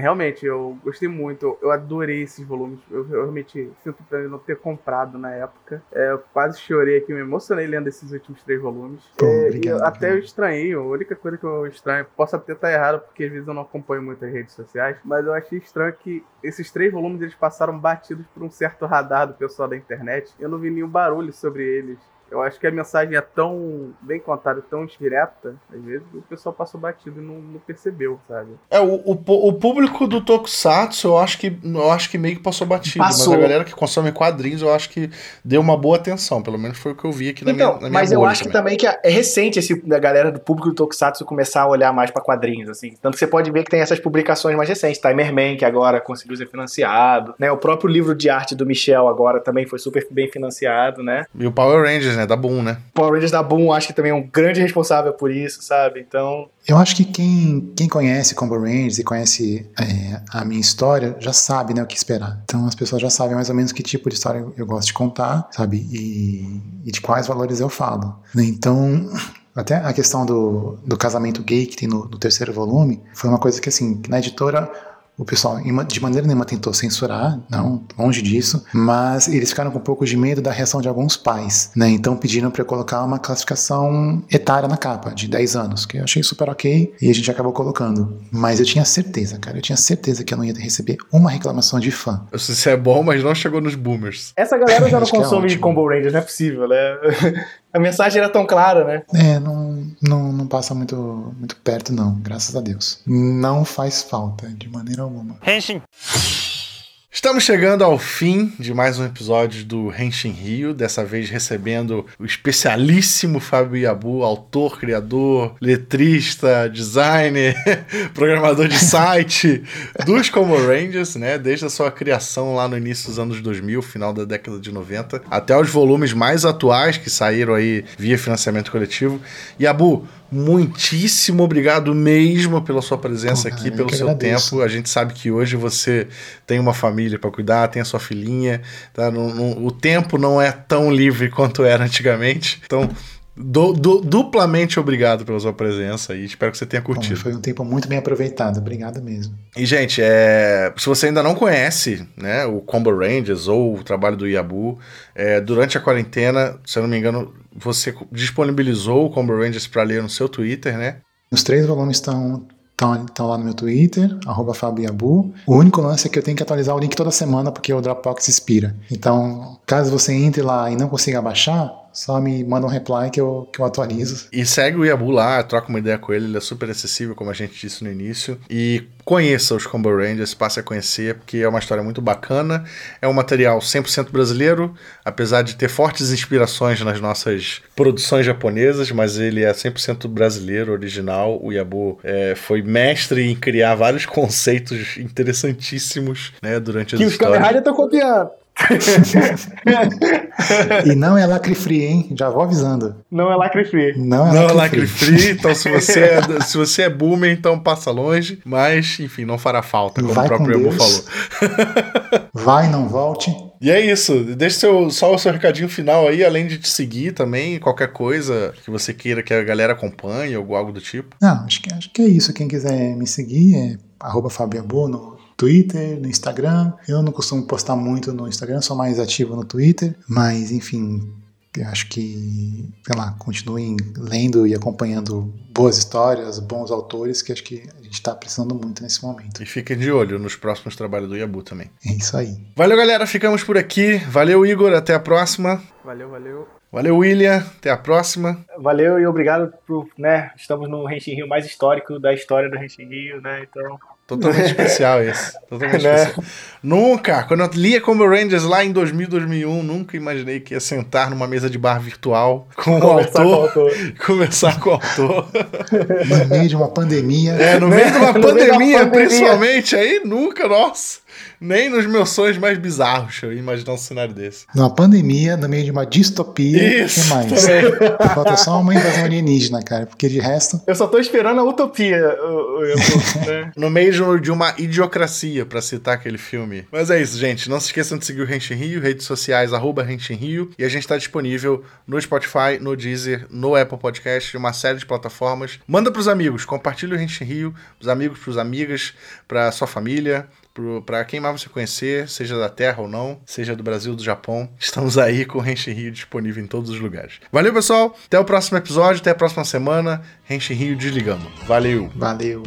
Speaker 4: Realmente, eu gostei muito, eu adorei esses volumes. Eu, eu realmente sinto pra não ter comprado na época. É, eu quase chorei aqui, me emocionei lendo esses últimos três volumes. É,
Speaker 5: obrigado,
Speaker 4: e eu- até eu estranhei, a única coisa que eu estranho, posso até estar errado, porque às vezes eu não acompanho muitas redes sociais, mas eu achei estranho que esses três volumes eles passaram batidos por um certo radar do pessoal da internet. Eu não vi nenhum barulho sobre eles. Eu acho que a mensagem é tão bem contada, tão direta, às vezes o pessoal passou batido e não, não percebeu, sabe?
Speaker 1: É, o, o, o público do Tokusatsu, eu acho que eu acho que meio que passou batido.
Speaker 6: Passou.
Speaker 1: Mas a galera que consome quadrinhos, eu acho que deu uma boa atenção. Pelo menos foi o que eu vi aqui na
Speaker 6: Então,
Speaker 1: minha, na minha
Speaker 6: mas eu acho que também que é recente esse da galera do público do Tokusatsu começar a olhar mais pra quadrinhos, assim. Tanto que você pode ver que tem essas publicações mais recentes. Timer Man, que agora conseguiu ser financiado, né? O próprio livro de arte do Michel agora também foi super bem financiado, né?
Speaker 1: E o Power Rangers, né? Da Boom, né?
Speaker 6: Power Rangers da Boom acho que também é um grande responsável por isso, sabe? Então,
Speaker 5: Eu acho que quem, quem conhece Combo Rangers e conhece é, a minha história já sabe né, o que esperar. Então as pessoas já sabem mais ou menos que tipo de história eu, gosto de contar, sabe? E, e de quais valores eu falo. né? Então. Até a questão do, do casamento gay que tem no, no terceiro volume foi uma coisa que, assim, que na editora o pessoal de maneira nenhuma tentou censurar, não, longe disso, mas eles ficaram com um pouco de medo da reação de alguns pais, né? Então pediram para eu colocar uma classificação etária na capa, de 10 anos, que eu achei super ok e a gente acabou colocando. Mas eu tinha certeza, cara, eu tinha certeza que eu não ia receber uma reclamação de fã.
Speaker 1: Eu sei se é bom, mas não chegou nos boomers.
Speaker 6: essa galera já não
Speaker 5: é
Speaker 6: consome
Speaker 5: ótimo.
Speaker 6: Combo Rangers, não é possível, né? a mensagem era tão clara, né?
Speaker 5: É, não, não, não passa muito, muito perto, não, graças a Deus. Não faz falta, de maneira alguma.
Speaker 1: Estamos chegando ao fim de mais um episódio do Henshin Rio, dessa vez recebendo o especialíssimo Fábio Yabu, autor, criador, letrista, designer, programador de site dos Como Rangers, né? Desde a sua criação lá no início dos anos 2000, final da década de 90, até os volumes mais atuais que saíram aí via financiamento coletivo. Yabu, muitíssimo obrigado mesmo pela sua presença aqui, pelo seu
Speaker 5: agradeço.
Speaker 1: tempo. A gente sabe que hoje você tem uma família para cuidar, tem a sua filhinha, tá? Não- não- o tempo não é tão livre quanto era antigamente. Então, du- du- duplamente obrigado pela sua presença e espero que você tenha
Speaker 5: Bom,
Speaker 1: curtido.
Speaker 5: foi um tempo muito bem aproveitado, obrigado mesmo.
Speaker 1: E, gente, é, se você ainda não conhece né, o Combo Rangers ou o trabalho do Yabu, é, durante a quarentena, se eu não me engano, você disponibilizou o Combo Rangers para ler no seu Twitter, né?
Speaker 5: Os três volumes estão estão lá no meu Twitter, arroba Fabiabu. O único lance é que eu tenho que atualizar o link toda semana, porque o Dropbox expira. Então, caso você entre lá e não consiga baixar, só me manda um reply que eu, que eu atualizo.
Speaker 1: E segue o Yabu lá, troca uma ideia com ele, ele é super acessível, como a gente disse no início. E conheça os Combo Rangers, passe a conhecer, porque é uma história muito bacana. É um material 100% brasileiro, apesar de ter fortes inspirações nas nossas produções japonesas, mas ele é 100% brasileiro, original. O Yabu é, foi mestre em criar vários conceitos interessantíssimos né, durante as
Speaker 6: Que os Kamen
Speaker 1: histórias.
Speaker 6: Rider estão copiando.
Speaker 5: E não é lacre free, hein? Já vou avisando.
Speaker 6: Não é lacre free.
Speaker 5: Não é
Speaker 1: Não,
Speaker 5: lacre,
Speaker 1: lacre
Speaker 5: free.
Speaker 1: free, então se você, é, se você é boomer, então passa longe, mas enfim, não fará falta, como
Speaker 5: Vai
Speaker 1: o próprio
Speaker 5: Deus.
Speaker 1: falou.
Speaker 5: Vai, não volte.
Speaker 1: E é isso, deixa seu, só o seu recadinho final aí, além de te seguir também, qualquer coisa que você queira que a galera acompanhe ou algo do tipo.
Speaker 5: Não, acho que, acho que é isso. Quem quiser me seguir é arroba Fabiabu no Twitter, no Instagram. Eu não costumo postar muito no Instagram, sou mais ativo no Twitter. Mas, enfim, eu acho que, sei lá, continuem lendo e acompanhando boas histórias, bons autores, que acho que a gente está precisando muito nesse momento.
Speaker 1: E fiquem de olho nos próximos trabalhos do Yabu também.
Speaker 5: É isso aí.
Speaker 1: Valeu, galera, ficamos por aqui. Valeu, Igor, até a próxima.
Speaker 4: Valeu, valeu.
Speaker 1: Valeu, William, até a próxima.
Speaker 6: Valeu e obrigado por, né? Estamos no Renshin Rio mais histórico da história do Renshin Rio, né? Então,
Speaker 1: Totalmente especial esse. Totalmente
Speaker 6: Né?
Speaker 1: especial. Nunca, quando eu lia como Rangers lá em 2000, 2001, nunca imaginei que ia sentar numa mesa de bar virtual com o
Speaker 6: conversar com o
Speaker 1: autor, e conversar com o autor.
Speaker 5: No meio de uma pandemia.
Speaker 1: É, no meio de uma
Speaker 6: No meio de uma
Speaker 1: pandemia,
Speaker 6: pandemia.
Speaker 1: principalmente, aí nunca, nossa. Nem nos meus sonhos mais bizarros eu ia imaginar um cenário desse.
Speaker 7: Numa pandemia, no meio de uma distopia,
Speaker 1: Isso,
Speaker 7: o que mais? Falta só uma invasão alienígena, cara, porque de resto.
Speaker 6: Eu só tô esperando a utopia, o, o- né?
Speaker 1: No meio de- uma idiocracia, pra citar aquele filme. Mas é isso, gente. Não se esqueçam de seguir o Renshin Rio, redes sociais, arroba Renshin Rio. E a gente tá disponível no Spotify, no Deezer, no Apple Podcast, uma série de plataformas. Manda pros amigos, compartilha o Renshin Rio, pros amigos, pros amigas, pra sua família, pra quem mais você conhecer, seja da Terra ou não, seja do Brasil do Japão. Estamos aí com o Renshin Rio disponível em todos os lugares. Valeu, pessoal. Até o próximo episódio, até a próxima semana. Renshin Rio desligamos. Valeu.
Speaker 7: Valeu.